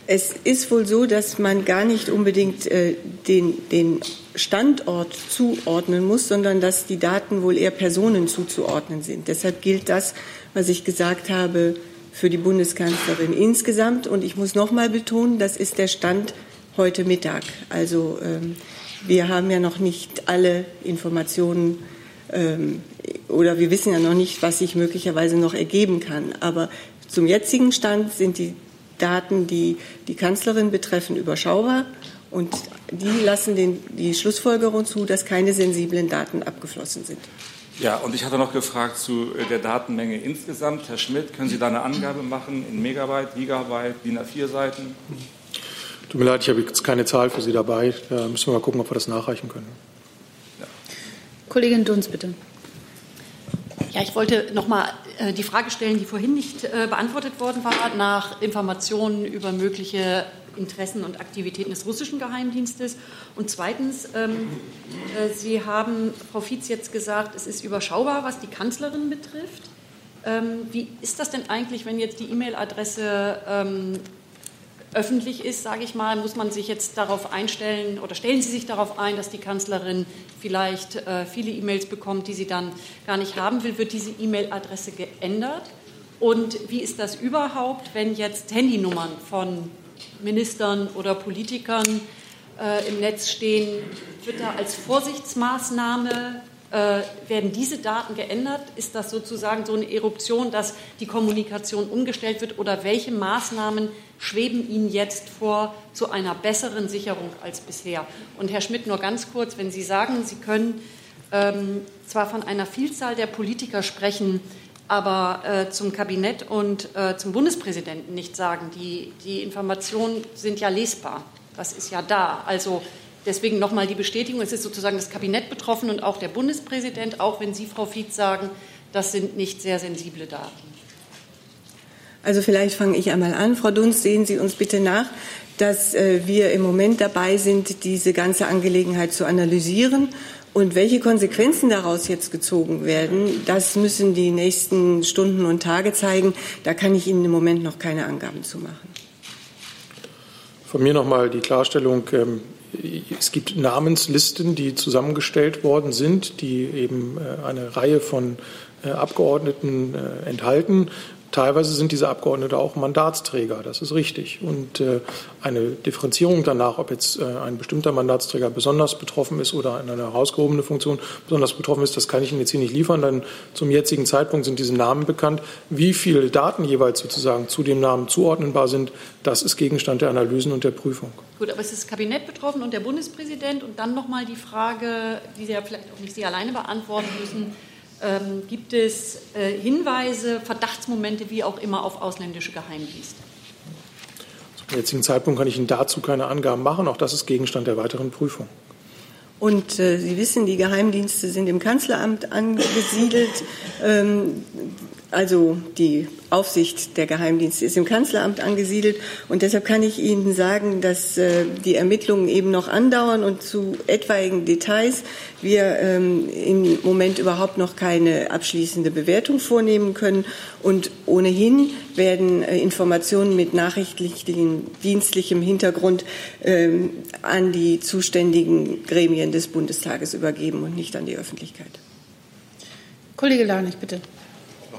Es ist wohl so, dass man gar nicht unbedingt äh, den, den Standort zuordnen muss, sondern dass die Daten wohl eher Personen zuzuordnen sind. Deshalb gilt das, was ich gesagt habe, für die Bundeskanzlerin insgesamt. Und ich muss noch mal betonen, das ist der Stand heute Mittag. Also ähm, wir haben ja noch nicht alle Informationen ähm, oder wir wissen ja noch nicht, was sich möglicherweise noch ergeben kann. Aber zum jetzigen Stand sind die Daten, die die Kanzlerin betreffen, überschaubar. Und die lassen den, die Schlussfolgerung zu, dass keine sensiblen Daten abgeflossen sind. Ja, und ich hatte noch gefragt zu äh, der Datenmenge insgesamt. Herr Schmidt, können Sie da eine Angabe machen in Megabyte, Gigabyte, DIN A4-Seiten? Tut mir leid, ich habe jetzt keine Zahl für Sie dabei. Da müssen wir mal gucken, ob wir das nachreichen können. Ja. Kollegin Dunz, bitte. Ja, ich wollte noch mal äh, die Frage stellen, die vorhin nicht äh, beantwortet worden war, nach Informationen über mögliche Interessen und Aktivitäten des russischen Geheimdienstes. Und zweitens, ähm, äh, Sie haben, Frau Fietz, jetzt gesagt, es ist überschaubar, was die Kanzlerin betrifft. Ähm, wie ist das denn eigentlich, wenn jetzt die E-Mail-Adresse ähm, öffentlich ist, sage ich mal, muss man sich jetzt darauf einstellen oder stellen Sie sich darauf ein, dass die Kanzlerin vielleicht äh, viele E-Mails bekommt, die sie dann gar nicht haben will? Wird diese E-Mail-Adresse geändert? Und wie ist das überhaupt, wenn jetzt Handynummern von Ministern oder Politikern äh, im Netz stehen, wird da als Vorsichtsmaßnahme äh, werden diese Daten geändert? Ist das sozusagen so eine Eruption, dass die Kommunikation umgestellt wird? Oder welche Maßnahmen schweben Ihnen jetzt vor zu einer besseren Sicherung als bisher? Und Herr Schmidt, nur ganz kurz, wenn Sie sagen, Sie können ähm, zwar von einer Vielzahl der Politiker sprechen, aber äh, zum Kabinett und äh, zum Bundespräsidenten nicht sagen. Die, die Informationen sind ja lesbar. Das ist ja da. Also deswegen nochmal die Bestätigung, es ist sozusagen das Kabinett betroffen und auch der Bundespräsident, auch wenn Sie, Frau Fietz, sagen, das sind nicht sehr sensible Daten. Also vielleicht fange ich einmal an. Frau Dunst, sehen Sie uns bitte nach, dass äh, wir im Moment dabei sind, diese ganze Angelegenheit zu analysieren und welche Konsequenzen daraus jetzt gezogen werden, das müssen die nächsten Stunden und Tage zeigen. Da kann ich Ihnen im Moment noch keine Angaben zu machen. Von mir noch mal die Klarstellung. Ähm, es gibt Namenslisten, die zusammengestellt worden sind, die eben äh, eine Reihe von äh, Abgeordneten äh, enthalten. Teilweise sind diese Abgeordnete auch Mandatsträger, das ist richtig. Und äh, eine Differenzierung danach, ob jetzt äh, ein bestimmter Mandatsträger besonders betroffen ist oder in einer herausgehobenen Funktion besonders betroffen ist, das kann ich Ihnen jetzt hier nicht liefern. Denn zum jetzigen Zeitpunkt sind diese Namen bekannt. Wie viele Daten jeweils sozusagen zu dem Namen zuordnenbar sind, das ist Gegenstand der Analysen und der Prüfung. Gut, aber es ist das Kabinett betroffen und der Bundespräsident. Und dann nochmal die Frage, die Sie ja vielleicht auch nicht Sie alleine beantworten müssen ähm, gibt es äh, Hinweise, Verdachtsmomente, wie auch immer, auf ausländische Geheimdienste? Zum jetzigen Zeitpunkt kann ich Ihnen dazu keine Angaben machen. Auch das ist Gegenstand der weiteren Prüfung. Und äh, Sie wissen, die Geheimdienste sind im Kanzleramt angesiedelt. Ähm, also die Aufsicht der Geheimdienste ist im Kanzleramt angesiedelt und deshalb kann ich Ihnen sagen, dass äh, die Ermittlungen eben noch andauern und zu etwaigen Details wir ähm, im Moment überhaupt noch keine abschließende Bewertung vornehmen können und ohnehin werden äh, Informationen mit nachrichtlichem dienstlichem Hintergrund ähm, an die zuständigen Gremien des Bundestages übergeben und nicht an die Öffentlichkeit. Kollege Lanich, bitte.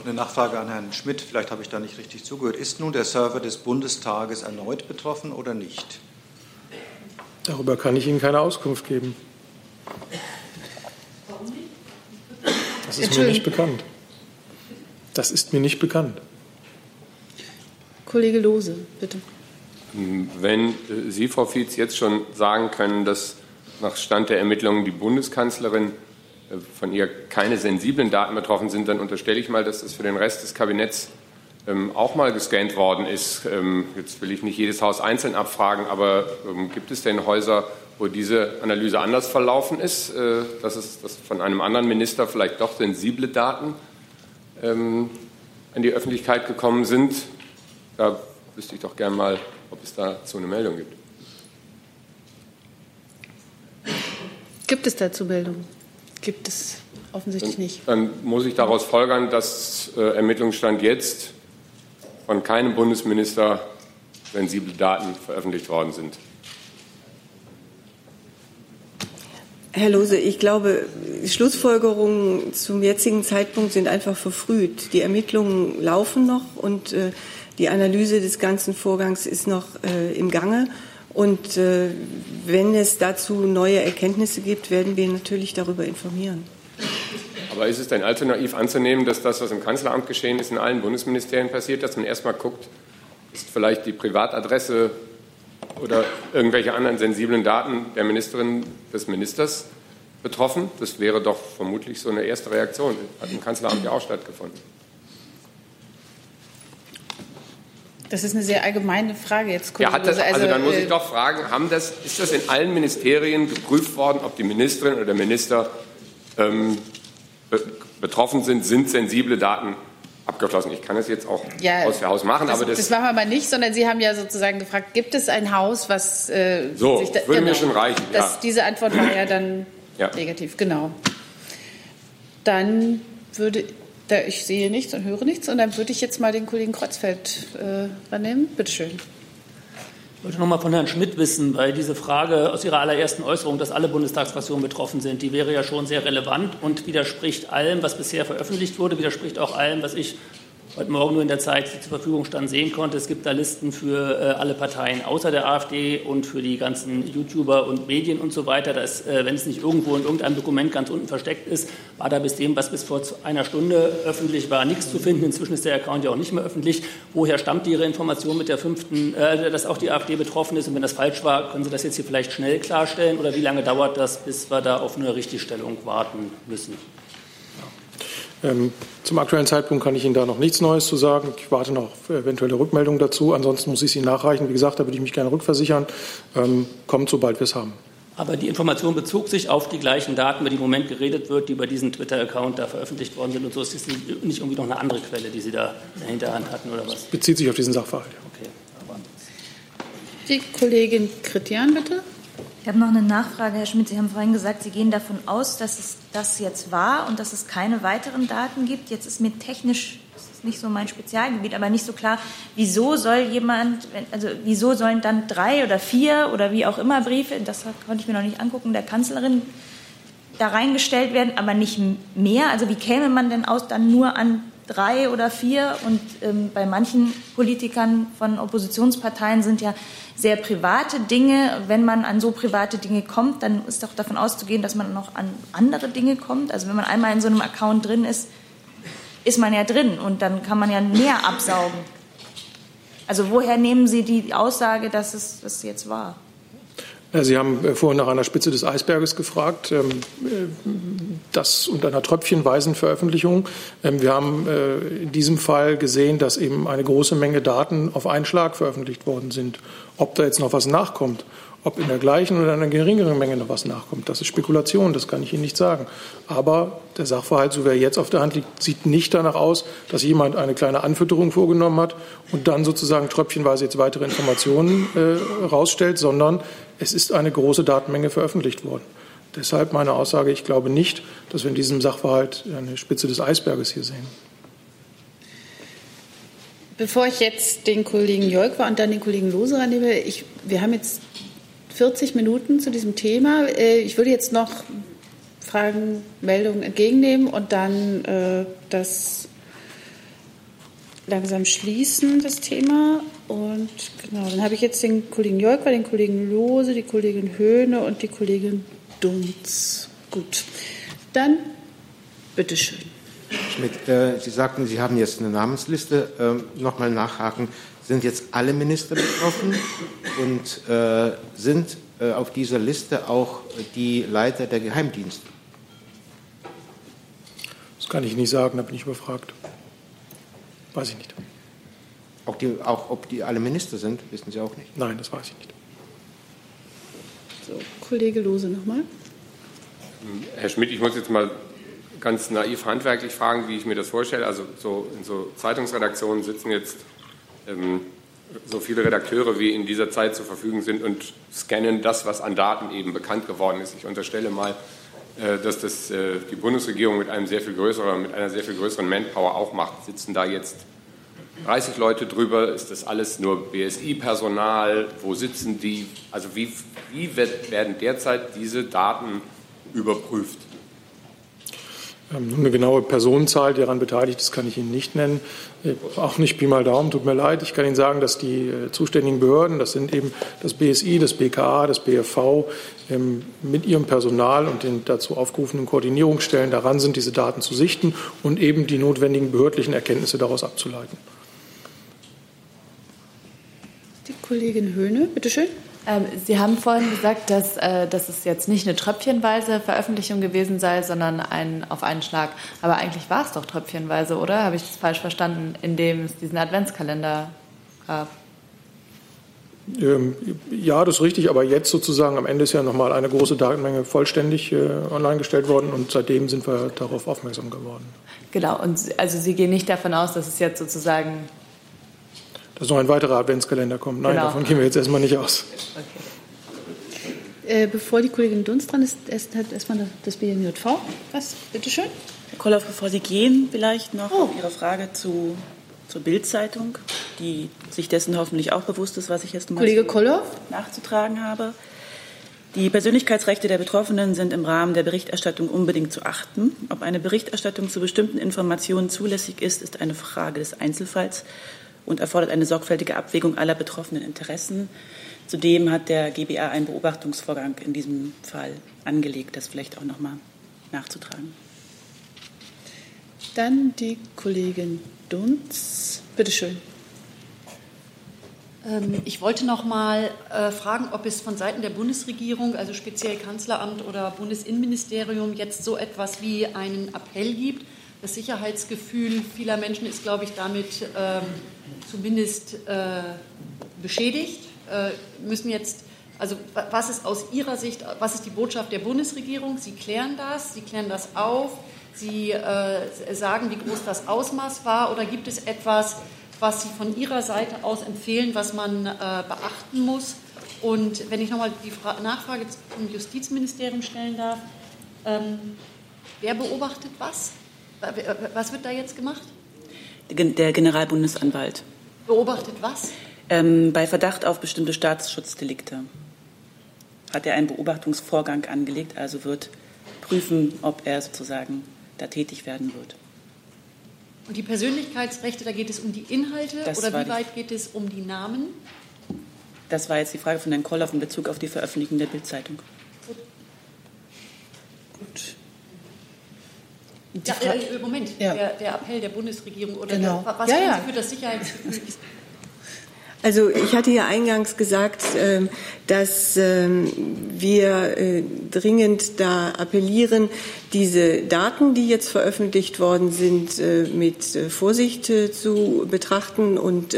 Eine Nachfrage an Herrn Schmidt. Vielleicht habe ich da nicht richtig zugehört. Ist nun der Server des Bundestages erneut betroffen oder nicht? Darüber kann ich Ihnen keine Auskunft geben. Das ist mir nicht bekannt. Das ist mir nicht bekannt. Kollege Lose, bitte. Wenn äh, Sie, Frau Fietz, jetzt schon sagen können, dass nach Stand der Ermittlungen die Bundeskanzlerin von ihr keine sensiblen Daten betroffen sind, dann unterstelle ich mal, dass das für den Rest des Kabinetts ähm, auch mal gescannt worden ist. Ähm, jetzt will ich nicht jedes Haus einzeln abfragen, aber ähm, gibt es denn Häuser, wo diese Analyse anders verlaufen ist, äh, dass es dass von einem anderen Minister vielleicht doch sensible Daten an die Öffentlichkeit gekommen sind? Da wüsste ich doch gern mal, ob es dazu eine Meldung gibt. Gibt es dazu Meldungen? Gibt es offensichtlich nicht. Dann muss ich daraus folgern, dass äh, Ermittlungsstand jetzt von keinem Bundesminister sensible Daten veröffentlicht worden sind. Herr Lose, ich glaube, Schlussfolgerungen zum jetzigen Zeitpunkt sind einfach verfrüht. Die Ermittlungen laufen noch und äh, die Analyse des ganzen Vorgangs ist noch äh, im Gange. Und äh, wenn es dazu neue Erkenntnisse gibt, werden wir natürlich darüber informieren. Aber ist es denn allzu naiv anzunehmen, dass das, was im Kanzleramt geschehen ist, in allen Bundesministerien passiert, dass man erstmal guckt, ist vielleicht die Privatadresse oder irgendwelche anderen sensiblen Daten der Ministerin des Ministers betroffen? Das wäre doch vermutlich so eine erste Reaktion. Hat im Kanzleramt ja auch stattgefunden. Das ist eine sehr allgemeine Frage jetzt. Ja, das, also, also dann muss ich äh, doch fragen, haben das, ist das in allen Ministerien geprüft worden, ob die Ministerin oder der Minister ähm, betroffen sind, sind sensible Daten abgeschlossen. Ich kann es jetzt auch ja, aus der Haus machen, das, aber das, das machen wir aber nicht, sondern Sie haben ja sozusagen gefragt, gibt es ein Haus, was äh, so sich da, würde genau, mir schon reichen. Das, ja. Diese Antwort war ja dann ja. negativ, genau. Dann würde ich sehe nichts und höre nichts und dann würde ich jetzt mal den Kollegen Kreuzfeld äh, rannehmen. Bitte schön. Ich wollte noch mal von Herrn Schmidt wissen, weil diese Frage aus Ihrer allerersten Äußerung, dass alle Bundestagsfraktionen betroffen sind, die wäre ja schon sehr relevant und widerspricht allem, was bisher veröffentlicht wurde, widerspricht auch allem, was ich heute Morgen nur in der Zeit, die zur Verfügung stand, sehen konnte. Es gibt da Listen für äh, alle Parteien außer der AfD und für die ganzen YouTuber und Medien und so weiter. Äh, wenn es nicht irgendwo in irgendeinem Dokument ganz unten versteckt ist, war da bis dem, was bis vor einer Stunde öffentlich war, nichts zu finden. Inzwischen ist der Account ja auch nicht mehr öffentlich. Woher stammt Ihre Information mit der fünften, äh, dass auch die AfD betroffen ist? Und wenn das falsch war, können Sie das jetzt hier vielleicht schnell klarstellen? Oder wie lange dauert das, bis wir da auf eine Richtigstellung warten müssen? Ähm, zum aktuellen Zeitpunkt kann ich Ihnen da noch nichts Neues zu sagen. Ich warte noch auf eventuelle Rückmeldungen dazu. Ansonsten muss ich sie nachreichen. Wie gesagt, da würde ich mich gerne rückversichern. Ähm, kommt, sobald wir es haben. Aber die Information bezog sich auf die gleichen Daten, über die im Moment geredet wird, die über diesen Twitter-Account da veröffentlicht worden sind. Und so ist es nicht irgendwie noch eine andere Quelle, die Sie da in der Hinterhand hatten oder was? Bezieht sich auf diesen Sachverhalt. Okay. Die Kollegin Kritian, bitte. Ich habe noch eine Nachfrage, Herr Schmidt. Sie haben vorhin gesagt, Sie gehen davon aus, dass es das jetzt war und dass es keine weiteren Daten gibt. Jetzt ist mir technisch, das ist nicht so mein Spezialgebiet, aber nicht so klar, wieso soll jemand, also wieso sollen dann drei oder vier oder wie auch immer Briefe, das konnte ich mir noch nicht angucken, der Kanzlerin da reingestellt werden, aber nicht mehr? Also wie käme man denn aus, dann nur an drei oder vier. Und ähm, bei manchen Politikern von Oppositionsparteien sind ja sehr private Dinge. Wenn man an so private Dinge kommt, dann ist doch davon auszugehen, dass man noch an andere Dinge kommt. Also wenn man einmal in so einem Account drin ist, ist man ja drin und dann kann man ja mehr absaugen. Also woher nehmen Sie die Aussage, dass es das jetzt war? Sie haben äh, vorhin nach einer Spitze des Eisberges gefragt, ähm, äh, das unter einer tröpfchenweisen Veröffentlichung. Ähm, wir haben äh, in diesem Fall gesehen, dass eben eine große Menge Daten auf einen Schlag veröffentlicht worden sind. Ob da jetzt noch was nachkommt, ob in der gleichen oder in einer geringeren Menge noch was nachkommt, das ist Spekulation, das kann ich Ihnen nicht sagen. Aber der Sachverhalt, so wie er jetzt auf der Hand liegt, sieht nicht danach aus, dass jemand eine kleine Anfütterung vorgenommen hat und dann sozusagen tröpfchenweise jetzt weitere Informationen äh, rausstellt, sondern es ist eine große Datenmenge veröffentlicht worden. Deshalb meine Aussage, ich glaube nicht, dass wir in diesem Sachverhalt eine Spitze des Eisberges hier sehen. Bevor ich jetzt den Kollegen Jolk war und dann den Kollegen Lose annehme, ich, wir haben jetzt 40 Minuten zu diesem Thema. Äh, ich würde jetzt noch Fragen, Meldungen entgegennehmen und dann äh, das langsam schließen, das Thema. Und genau, dann habe ich jetzt den Kollegen Jolk, den Kollegen Lose, die Kollegin Höhne und die Kollegin Dunz. Gut, dann bitteschön. Schmidt, äh, Sie sagten, Sie haben jetzt eine Namensliste. Ähm, Nochmal nachhaken. Sind jetzt alle Minister betroffen und äh, sind äh, auf dieser Liste auch die Leiter der Geheimdienste? Das kann ich nicht sagen, da bin ich überfragt. Weiß ich nicht. Auch, die, auch ob die alle Minister sind, wissen Sie auch nicht? Nein, das weiß ich nicht. So, Kollege Lose nochmal. Herr Schmidt, ich muss jetzt mal ganz naiv handwerklich fragen, wie ich mir das vorstelle. Also so in so Zeitungsredaktionen sitzen jetzt ähm, so viele Redakteure, wie in dieser Zeit zur Verfügung sind und scannen das, was an Daten eben bekannt geworden ist. Ich unterstelle mal, äh, dass das äh, die Bundesregierung mit einem sehr viel größeren, mit einer sehr viel größeren Manpower auch macht. Sitzen da jetzt 30 Leute drüber? Ist das alles nur BSI-Personal? Wo sitzen die? Also wie, wie wird, werden derzeit diese Daten überprüft? Ähm, eine genaue Personenzahl, die daran beteiligt ist, kann ich Ihnen nicht nennen. Äh, auch nicht Pi mal Daumen, tut mir leid. Ich kann Ihnen sagen, dass die äh, zuständigen Behörden, das sind eben das BSI, das BKA, das BFV, ähm, mit ihrem Personal und den dazu aufgerufenen Koordinierungsstellen daran sind, diese Daten zu sichten und eben die notwendigen behördlichen Erkenntnisse daraus abzuleiten. Die Kollegin Höhne, bitteschön. Ähm, Sie haben vorhin gesagt, dass, äh, dass es jetzt nicht eine tröpfchenweise Veröffentlichung gewesen sei, sondern ein, auf einen Schlag. Aber eigentlich war es doch tröpfchenweise, oder? Habe ich das falsch verstanden, indem es diesen Adventskalender gab? Ähm, ja, das ist richtig, aber jetzt sozusagen am Ende ist ja nochmal eine große Datenmenge vollständig äh, online gestellt worden und seitdem sind wir darauf aufmerksam geworden. Genau, und also Sie gehen nicht davon aus, dass es jetzt sozusagen dass noch ein weiterer Adventskalender kommt. Nein, genau. davon gehen wir jetzt erstmal nicht aus. Okay. Äh, bevor die Kollegin Dunst dran ist, erst, hat erstmal das BMJV. Was? Bitte schön. Herr Kolloff, bevor Sie gehen, vielleicht noch oh. Ihre Frage zu, zur Bildzeitung, die sich dessen hoffentlich auch bewusst ist, was ich jetzt mal Kollege Kolloff? nachzutragen habe. Die Persönlichkeitsrechte der Betroffenen sind im Rahmen der Berichterstattung unbedingt zu achten. Ob eine Berichterstattung zu bestimmten Informationen zulässig ist, ist eine Frage des Einzelfalls und erfordert eine sorgfältige Abwägung aller betroffenen Interessen. Zudem hat der GBA einen Beobachtungsvorgang in diesem Fall angelegt, das vielleicht auch noch mal nachzutragen. Dann die Kollegin Dunz. Bitte schön. Ähm, ich wollte noch mal äh, fragen, ob es von Seiten der Bundesregierung, also speziell Kanzleramt oder Bundesinnenministerium, jetzt so etwas wie einen Appell gibt. Das Sicherheitsgefühl vieler Menschen ist, glaube ich, damit ähm, zumindest äh, beschädigt. Äh, müssen jetzt, also was ist aus Ihrer Sicht, was ist die Botschaft der Bundesregierung? Sie klären das, Sie klären das auf, Sie äh, sagen, wie groß das Ausmaß war, oder gibt es etwas, was Sie von Ihrer Seite aus empfehlen, was man äh, beachten muss? Und wenn ich nochmal die Fra Nachfrage zum Justizministerium stellen darf, ähm, wer beobachtet was? Was wird da jetzt gemacht? Der Generalbundesanwalt. Beobachtet was? Ähm, bei Verdacht auf bestimmte Staatsschutzdelikte hat er einen Beobachtungsvorgang angelegt, also wird prüfen, ob er sozusagen da tätig werden wird. Und die Persönlichkeitsrechte, da geht es um die Inhalte das oder wie weit geht es um die Namen? Das war jetzt die Frage von Herrn Kolloff in Bezug auf die Veröffentlichung der Bildzeitung. Gut. Gut. Ja, äh, Moment. Der, der, Appell der Bundesregierung oder genau. der, was ja, ja. Für das Sicherheitsgefühl also ich hatte ja eingangs gesagt, ähm, dass ähm, wir äh, dringend da appellieren, diese Daten, die jetzt veröffentlicht worden sind, äh, mit äh, Vorsicht zu betrachten und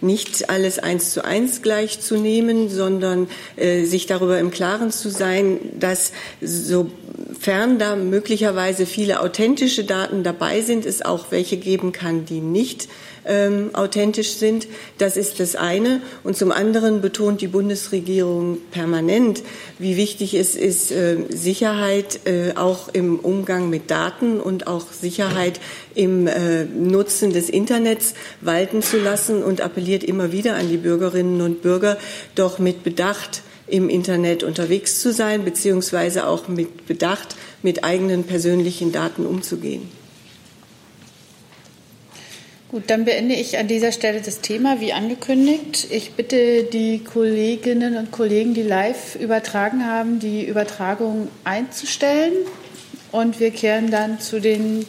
nicht alles eins zu eins gleichzunehmen, sondern sich darüber im Klaren zu sein, dass sofern da möglicherweise viele authentische Daten dabei sind, es auch welche geben kann, die nicht ähm, authentisch sind. Das ist das eine. Und zum anderen betont die Bundesregierung permanent, wie wichtig es ist, äh, Sicherheit äh, auch im Umgang mit Daten und auch Sicherheit im äh, Nutzen des Internets walten zu lassen und appelliert immer wieder an die Bürgerinnen und Bürger, doch mit Bedacht im Internet unterwegs zu sein, beziehungsweise auch mit Bedacht mit eigenen persönlichen Daten umzugehen. Gut, dann beende ich an dieser Stelle das Thema, wie angekündigt. Ich bitte die Kolleginnen und Kollegen, die live übertragen haben, die Übertragung einzustellen. Und wir kehren dann zu den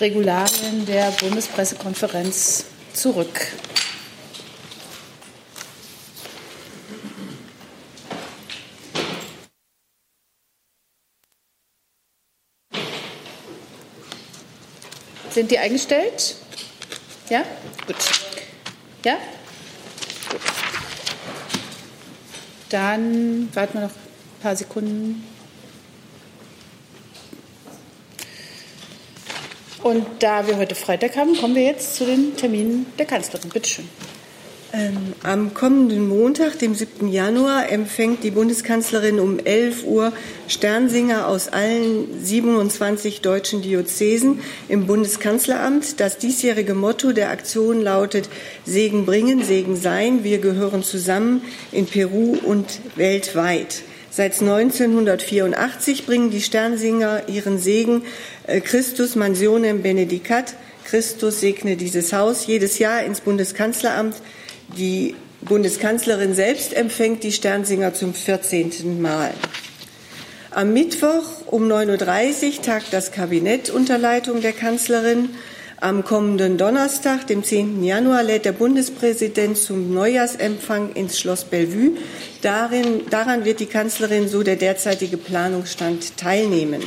Regularien der Bundespressekonferenz zurück. Sind die eingestellt? Ja? Gut. Ja? Gut. Dann warten wir noch ein paar Sekunden. Und da wir heute Freitag haben, kommen wir jetzt zu den Terminen der Kanzlerin. Bitte schön. Ähm, am kommenden Montag, dem 7. Januar, empfängt die Bundeskanzlerin um 11 Uhr Sternsinger aus allen 27 deutschen Diözesen im Bundeskanzleramt. Das diesjährige Motto der Aktion lautet Segen bringen, Segen sein. Wir gehören zusammen in Peru und weltweit. Seit 1984 bringen die Sternsinger ihren Segen äh, Christus mansionem benedicat. Christus segne dieses Haus jedes Jahr ins Bundeskanzleramt. Die Bundeskanzlerin selbst empfängt die Sternsinger zum 14. Mal. Am Mittwoch um 9.30 Uhr tagt das Kabinett unter Leitung der Kanzlerin. Am kommenden Donnerstag, dem 10. Januar, lädt der Bundespräsident zum Neujahrsempfang ins Schloss Bellevue. Darin, daran wird die Kanzlerin, so der derzeitige Planungsstand, teilnehmen.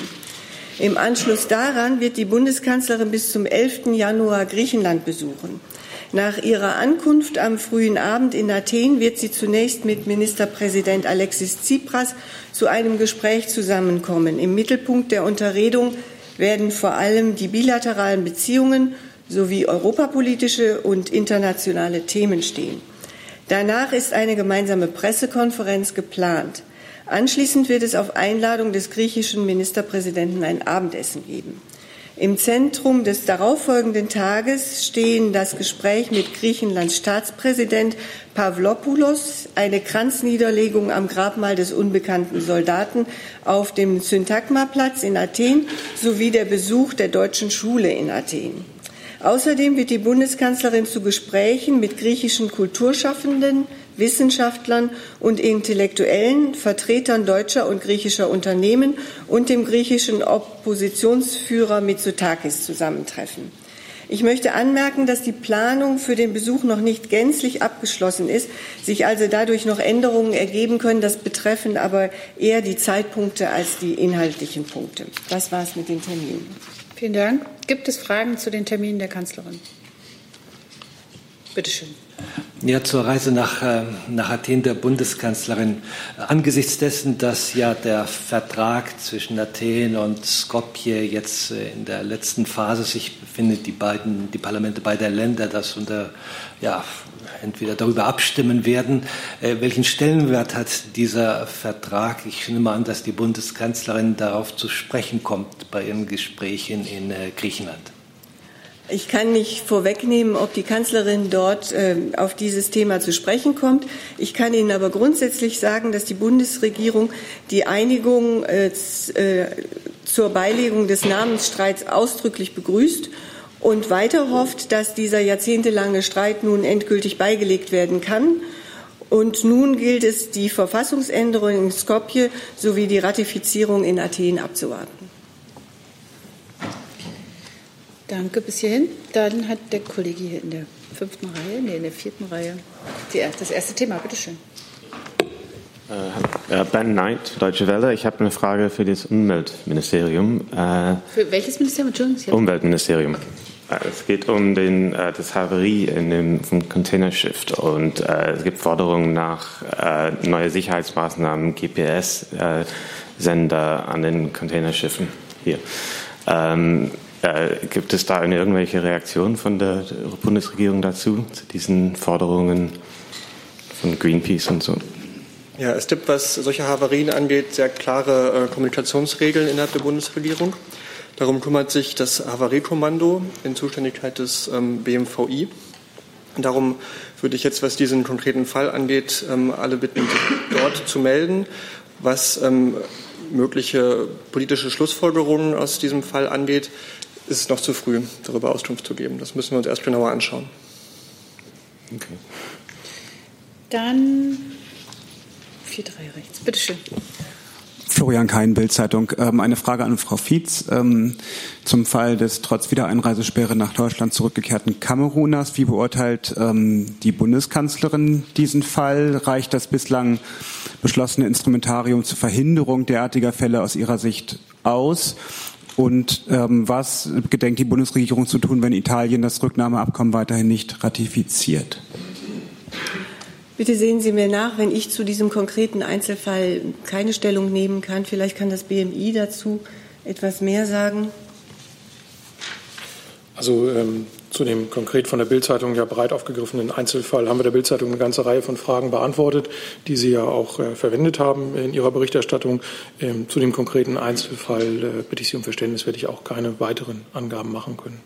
Im Anschluss daran wird die Bundeskanzlerin bis zum 11. Januar Griechenland besuchen. Nach ihrer Ankunft am frühen Abend in Athen wird sie zunächst mit Ministerpräsident Alexis Tsipras zu einem Gespräch zusammenkommen. Im Mittelpunkt der Unterredung werden vor allem die bilateralen Beziehungen sowie europapolitische und internationale Themen stehen. Danach ist eine gemeinsame Pressekonferenz geplant. Anschließend wird es auf Einladung des griechischen Ministerpräsidenten ein Abendessen geben. Im Zentrum des darauffolgenden Tages stehen das Gespräch mit Griechenlands Staatspräsident Pavlopoulos, eine Kranzniederlegung am Grabmal des unbekannten Soldaten auf dem Syntagmaplatz in Athen sowie der Besuch der deutschen Schule in Athen. Außerdem wird die Bundeskanzlerin zu Gesprächen mit griechischen Kulturschaffenden, Wissenschaftlern und Intellektuellen, Vertretern deutscher und griechischer Unternehmen und dem griechischen Oppositionsführer Mitsotakis zusammentreffen. Ich möchte anmerken, dass die Planung für den Besuch noch nicht gänzlich abgeschlossen ist, sich also dadurch noch Änderungen ergeben können. Das betreffen aber eher die Zeitpunkte als die inhaltlichen Punkte. Das war es mit den Terminen. Vielen Dank. Gibt es Fragen zu den Terminen der Kanzlerin? Bitte schön. Ja, zur Reise nach, äh, nach Athen der Bundeskanzlerin. Angesichts dessen, dass ja der Vertrag zwischen Athen und Skopje jetzt äh, in der letzten Phase sich befindet, die beiden, die Parlamente beider Länder das unter, ja, entweder darüber abstimmen werden. Äh, welchen Stellenwert hat dieser Vertrag? Ich nehme an, dass die Bundeskanzlerin darauf zu sprechen kommt bei ihren Gesprächen in Griechenland. Ich kann nicht vorwegnehmen, ob die Kanzlerin dort äh, auf dieses Thema zu sprechen kommt. Ich kann Ihnen aber grundsätzlich sagen, dass die Bundesregierung die Einigung äh, äh, zur Beilegung des Namensstreits ausdrücklich begrüßt und weiter hofft, dass dieser jahrzehntelange Streit nun endgültig beigelegt werden kann. Und nun gilt es, die Verfassungsänderung in Skopje sowie die Ratifizierung in Athen abzuwarten. Danke bis hierhin. Dann hat der Kollege hier in der fünften Reihe, nee, in der vierten Reihe, erste, das erste Thema. Bitte schön. Äh, ben Knight, Deutsche Welle. Ich habe eine Frage für das Umweltministerium. Äh, für welches Ministerium? Entschuldigung. Umweltministerium. Okay. Äh, es geht um den, das Havarie in dem vom Containerschiff und es gibt Forderungen nach neue Sicherheitsmaßnahmen, GPS-Sender an den Containerschiffen hier. Äh, gibt es da eine irgendwelche Reaktion von der Bundesregierung dazu, zu diesen Forderungen von Greenpeace und so? Ja, es gibt, was solche Havarien angeht, sehr klare äh, Kommunikationsregeln innerhalb der Bundesregierung. Darum kümmert sich das Havariekommando in Zuständigkeit des ähm, BMVI. Darum würde ich jetzt, was diesen konkreten Fall angeht, ähm, alle bitten, dort zu melden. Was ähm, mögliche politische Schlussfolgerungen aus diesem Fall angeht, ist es noch zu früh, darüber Auskunft zu geben. Das müssen wir uns erst genauer anschauen. Okay. Dann 4-3 rechts. Bitte schön. Florian Kein, Bildzeitung. Ähm, eine Frage an Frau Fietz ähm, zum Fall des trotz Wiedereinreisesperre nach Deutschland zurückgekehrten Kameruners. Wie beurteilt ähm, die Bundeskanzlerin diesen Fall? Reicht das bislang beschlossene Instrumentarium zur Verhinderung derartiger Fälle aus Ihrer Sicht aus? Und ähm, was gedenkt die Bundesregierung zu tun, wenn Italien das Rücknahmeabkommen weiterhin nicht ratifiziert? Bitte sehen Sie mir nach, wenn ich zu diesem konkreten Einzelfall keine Stellung nehmen kann. Vielleicht kann das BMI dazu etwas mehr sagen. Also ähm, zu dem konkret von der Bildzeitung ja breit aufgegriffenen Einzelfall haben wir der Bildzeitung eine ganze Reihe von Fragen beantwortet, die Sie ja auch äh, verwendet haben in Ihrer Berichterstattung. Ähm, zu dem konkreten Einzelfall äh, bitte ich Sie um Verständnis, werde ich auch keine weiteren Angaben machen können.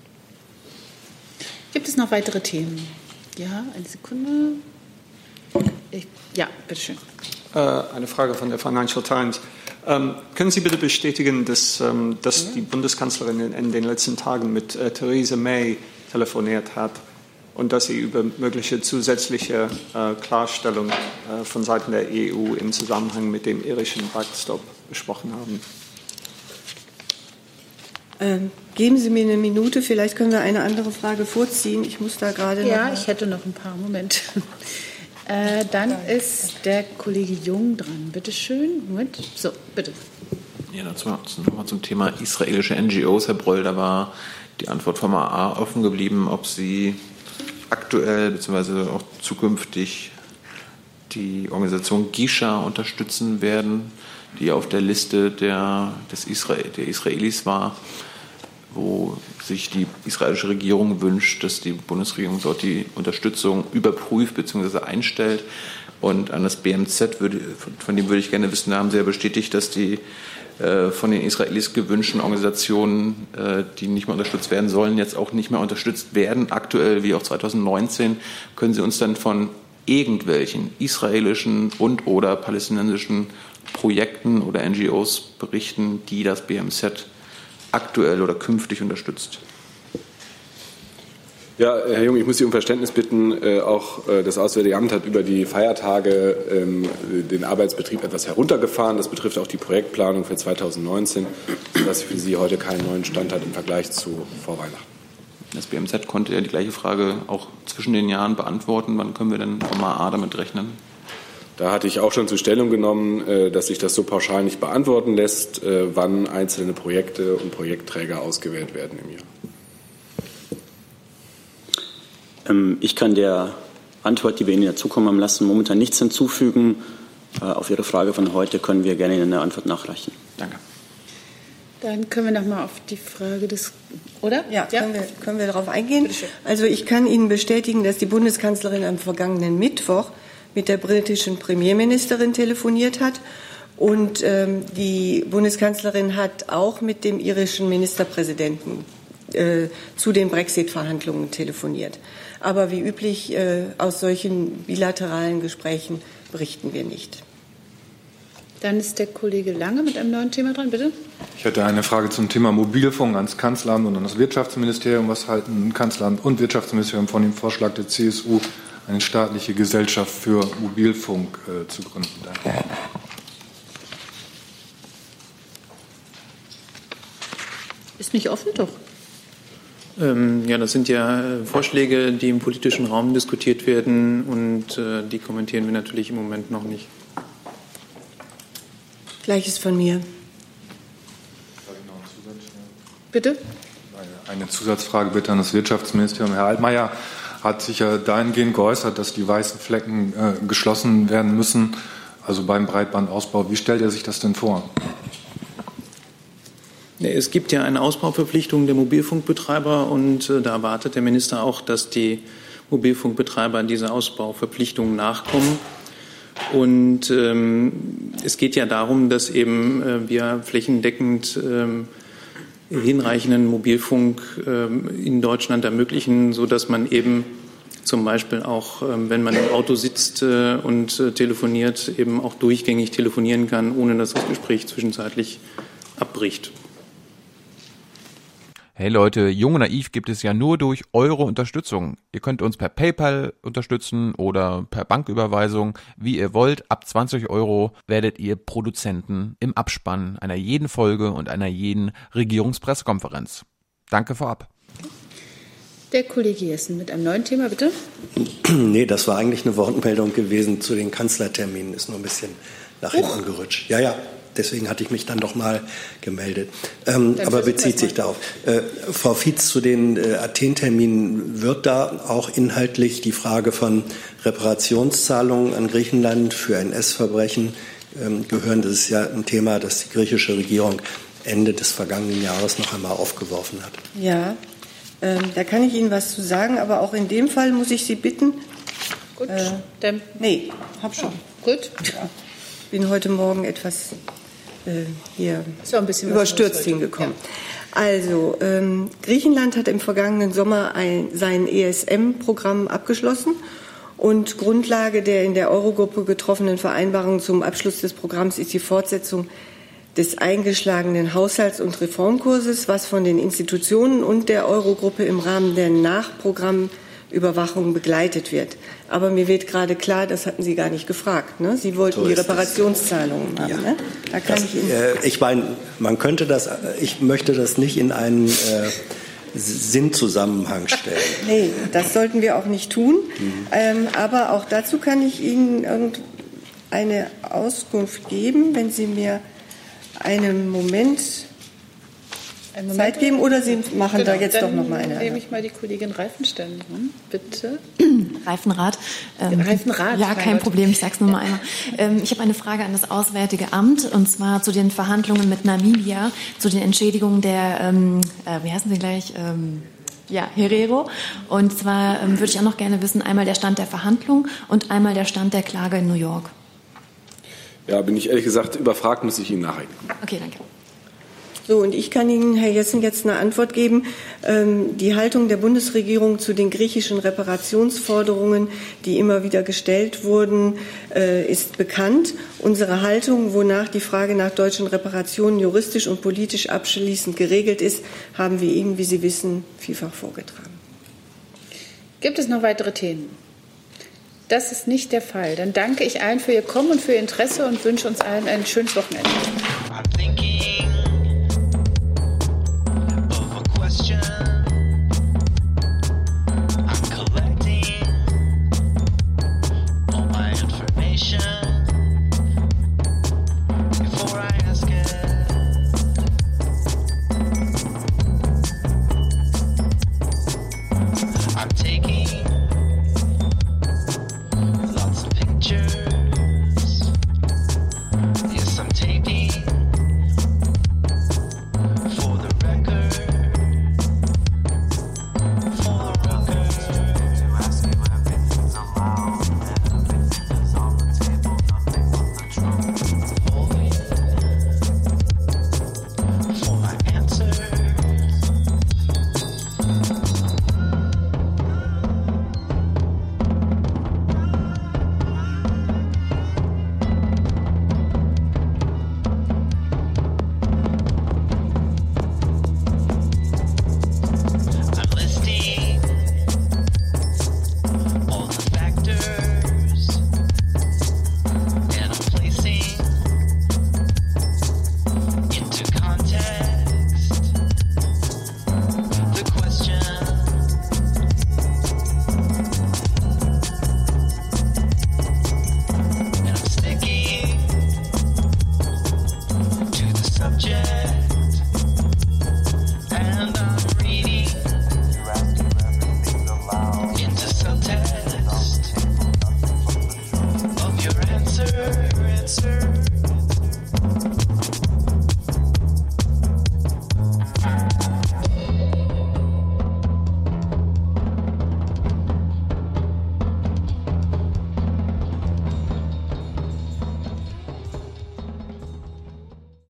Gibt es noch weitere Themen? Ja, eine Sekunde. Ich, ja, bitteschön. Äh, eine Frage von der Financial Times. Ähm, können Sie bitte bestätigen, dass, ähm, dass die Bundeskanzlerin in, in, den letzten Tagen mit äh, Theresa May telefoniert hat und dass Sie über mögliche zusätzliche äh, Klarstellung äh, von Seiten der EU im Zusammenhang mit dem irischen Backstop besprochen haben? Ähm, geben Sie mir eine Minute, vielleicht können wir eine andere Frage vorziehen. Ich muss da gerade. Ja, ich hätte noch ein paar. Moment. Äh, dann ist der Kollege Jung dran. Bitte schön. Moment. So, bitte. Ja, dazu nochmal zum Thema israelische NGOs, Herr Broll. Da war die Antwort vom AA offen geblieben, ob Sie aktuell bzw. auch zukünftig die Organisation Gisha unterstützen werden, die auf der Liste der, des Israel, der Israelis war wo sich die israelische Regierung wünscht, dass die Bundesregierung dort die Unterstützung überprüft bzw. einstellt. Und an das BMZ, würde, von dem würde ich gerne wissen, haben Sie ja bestätigt, dass die von den Israelis gewünschten Organisationen, äh, die nicht mehr unterstützt werden sollen, jetzt auch nicht mehr unterstützt werden, aktuell wie auch 2019. Können Sie uns dann von irgendwelchen israelischen und oder palästinensischen Projekten oder NGOs berichten, die das BMZ aktuell oder künftig unterstützt? Ja, Herr Jung, ich muss Sie um Verständnis bitten. Äh, auch äh, das Auswärtige Amt hat über die Feiertage ähm, den Arbeitsbetrieb etwas heruntergefahren. Das betrifft auch die Projektplanung für 2019, sodass für Sie heute keinen neuen Stand hat im Vergleich zu Vorweihnachten. Das BMZ konnte ja die gleiche Frage auch zwischen den Jahren beantworten. Wann können wir denn vom AA damit rechnen? Da hatte ich auch schon zur Stellung genommen, äh, dass sich das so pauschal nicht beantworten lässt, äh, wann einzelne Projekte und Projektträger ausgewählt werden im Jahr. Ähm, ich kann der Antwort, die wir Ihnen ja zukommen haben lassen, momentan nichts hinzufügen. Äh, auf Ihre Frage von heute können wir gerne Ihnen eine Antwort nachreichen. Danke. Dann können wir noch mal auf die Frage des, oder? Ja, ja. Können, wir, können wir darauf eingehen? Also ich kann Ihnen bestätigen, dass die Bundeskanzlerin am vergangenen Mittwoch mit der britischen Premierministerin telefoniert hat. Und ähm, die Bundeskanzlerin hat auch mit dem irischen Ministerpräsidenten äh, zu den Brexit-Verhandlungen telefoniert. Aber wie üblich äh, aus solchen bilateralen Gesprächen berichten wir nicht. Dann ist der Kollege Lange mit einem neuen Thema dran, bitte. Ich hätte eine Frage zum Thema Mobilfunk ans Kanzleramt und an das Wirtschaftsministerium. Was halten Kanzleramt und Wirtschaftsministerium von dem Vorschlag der CSU, eine staatliche Gesellschaft für Mobilfunk äh, zu gründen. Danke. Ist nicht offen, doch. Ähm, ja, das sind ja äh, Vorschläge, die im politischen Raum diskutiert werden und äh, die kommentieren wir natürlich im Moment noch nicht. Gleiches von mir. Bitte? Eine Zusatzfrage bitte an das Wirtschaftsministerium. Herr Altmaier hat sich ja dahingehend geäußert, dass die weißen Flecken äh, geschlossen werden müssen, also beim Breitbandausbau. Wie stellt er sich das denn vor? Es gibt ja eine Ausbauverpflichtung der Mobilfunkbetreiber und äh, da erwartet der Minister auch, dass die Mobilfunkbetreiber dieser Ausbauverpflichtung nachkommen. Und ähm, es geht ja darum, dass eben äh, wir flächendeckend ähm, hinreichenden Mobilfunk ähm, in Deutschland ermöglichen, sodass man eben zum Beispiel auch, ähm, wenn man im Auto sitzt äh, und äh, telefoniert, eben auch durchgängig telefonieren kann, ohne dass das Gespräch zwischenzeitlich abbricht. Hey Leute, Jung und Naiv gibt es ja nur durch eure Unterstützung. Ihr könnt uns per PayPal unterstützen oder per Banküberweisung, wie ihr wollt. Ab 20 Euro werdet ihr Produzenten im Abspann einer jeden Folge und einer jeden Regierungspressekonferenz. Danke vorab. Der Kollege Jessen mit einem neuen Thema, bitte. Nee, das war eigentlich eine Wortmeldung gewesen zu den Kanzlerterminen, ist nur ein bisschen nach hinten gerutscht. Ja, ja, deswegen hatte ich mich dann doch mal gemeldet. Ähm, aber bezieht sich darauf. Äh, Frau Fietz, zu den äh, Athen-Terminen wird da auch inhaltlich die Frage von Reparationszahlungen an Griechenland für NS-Verbrechen ähm, gehören. Das ist ja ein Thema, das die griechische Regierung Ende des vergangenen Jahres noch einmal aufgeworfen hat. Ja, ähm, da kann ich Ihnen was zu sagen, aber auch in dem Fall muss ich Sie bitten. Gut, äh, dann. Nee, hab schon. Gut. Ja. Bin heute Morgen etwas hier So ein bisschen was überstürzt hingekommen. Also, ähm, Griechenland hat im vergangenen Sommer ein, sein ESM-Programm abgeschlossen. Und Grundlage der in der Eurogruppe getroffenen Vereinbarung zum Abschluss des Programms ist die Fortsetzung des eingeschlagenen Haushalts- und Reformkurses, was von den Institutionen und der Eurogruppe im Rahmen der Nachprogrammüberwachung begleitet wird. Aber mir wird gerade klar, das hatten Sie gar nicht gefragt. Ne? Sie wollten So die. Reparationszahlungen haben. Ne? Da kann Das, ich Ihnen äh, ich meine, man könnte das, ich möchte das nicht in einen äh, Sinnzusammenhang stellen. Nee, das sollten wir auch nicht tun. Ähm, aber auch dazu kann ich Ihnen irgendeine Auskunft geben, wenn Sie mir einen Moment, Zeit geben oder Sie machen da Genau, jetzt dann doch noch mal eine. nehme ich mal die Kollegin Reifenstein dran, bitte. Reifenrad. Ähm, Reifenrad, Ja, kein Gott. Problem, ich sag's nur mal einmal. Ähm, ich habe eine Frage an das Auswärtige Amt und zwar zu den Verhandlungen mit Namibia, zu den Entschädigungen der, ähm, äh, wie heißen sie gleich? Ähm, ja, Herero. Und zwar ähm, würde ich auch noch gerne wissen, einmal der Stand der Verhandlung und einmal der Stand der Klage in New York. Ja, bin ich ehrlich gesagt überfragt, muss ich Ihnen nachreichen. Okay, danke. So, und ich kann Ihnen, Herr Jessen, jetzt eine Antwort geben. Ähm, die Haltung der Bundesregierung zu den griechischen Reparationsforderungen, die immer wieder gestellt wurden, äh, ist bekannt. Unsere Haltung, wonach die Frage nach deutschen Reparationen juristisch und politisch abschließend geregelt ist, haben wir Ihnen, wie Sie wissen, vielfach vorgetragen. Gibt es noch weitere Themen? Das ist nicht der Fall. Dann danke ich allen für Ihr Kommen und für Ihr Interesse und wünsche uns allen ein schönes Wochenende. thinking nation.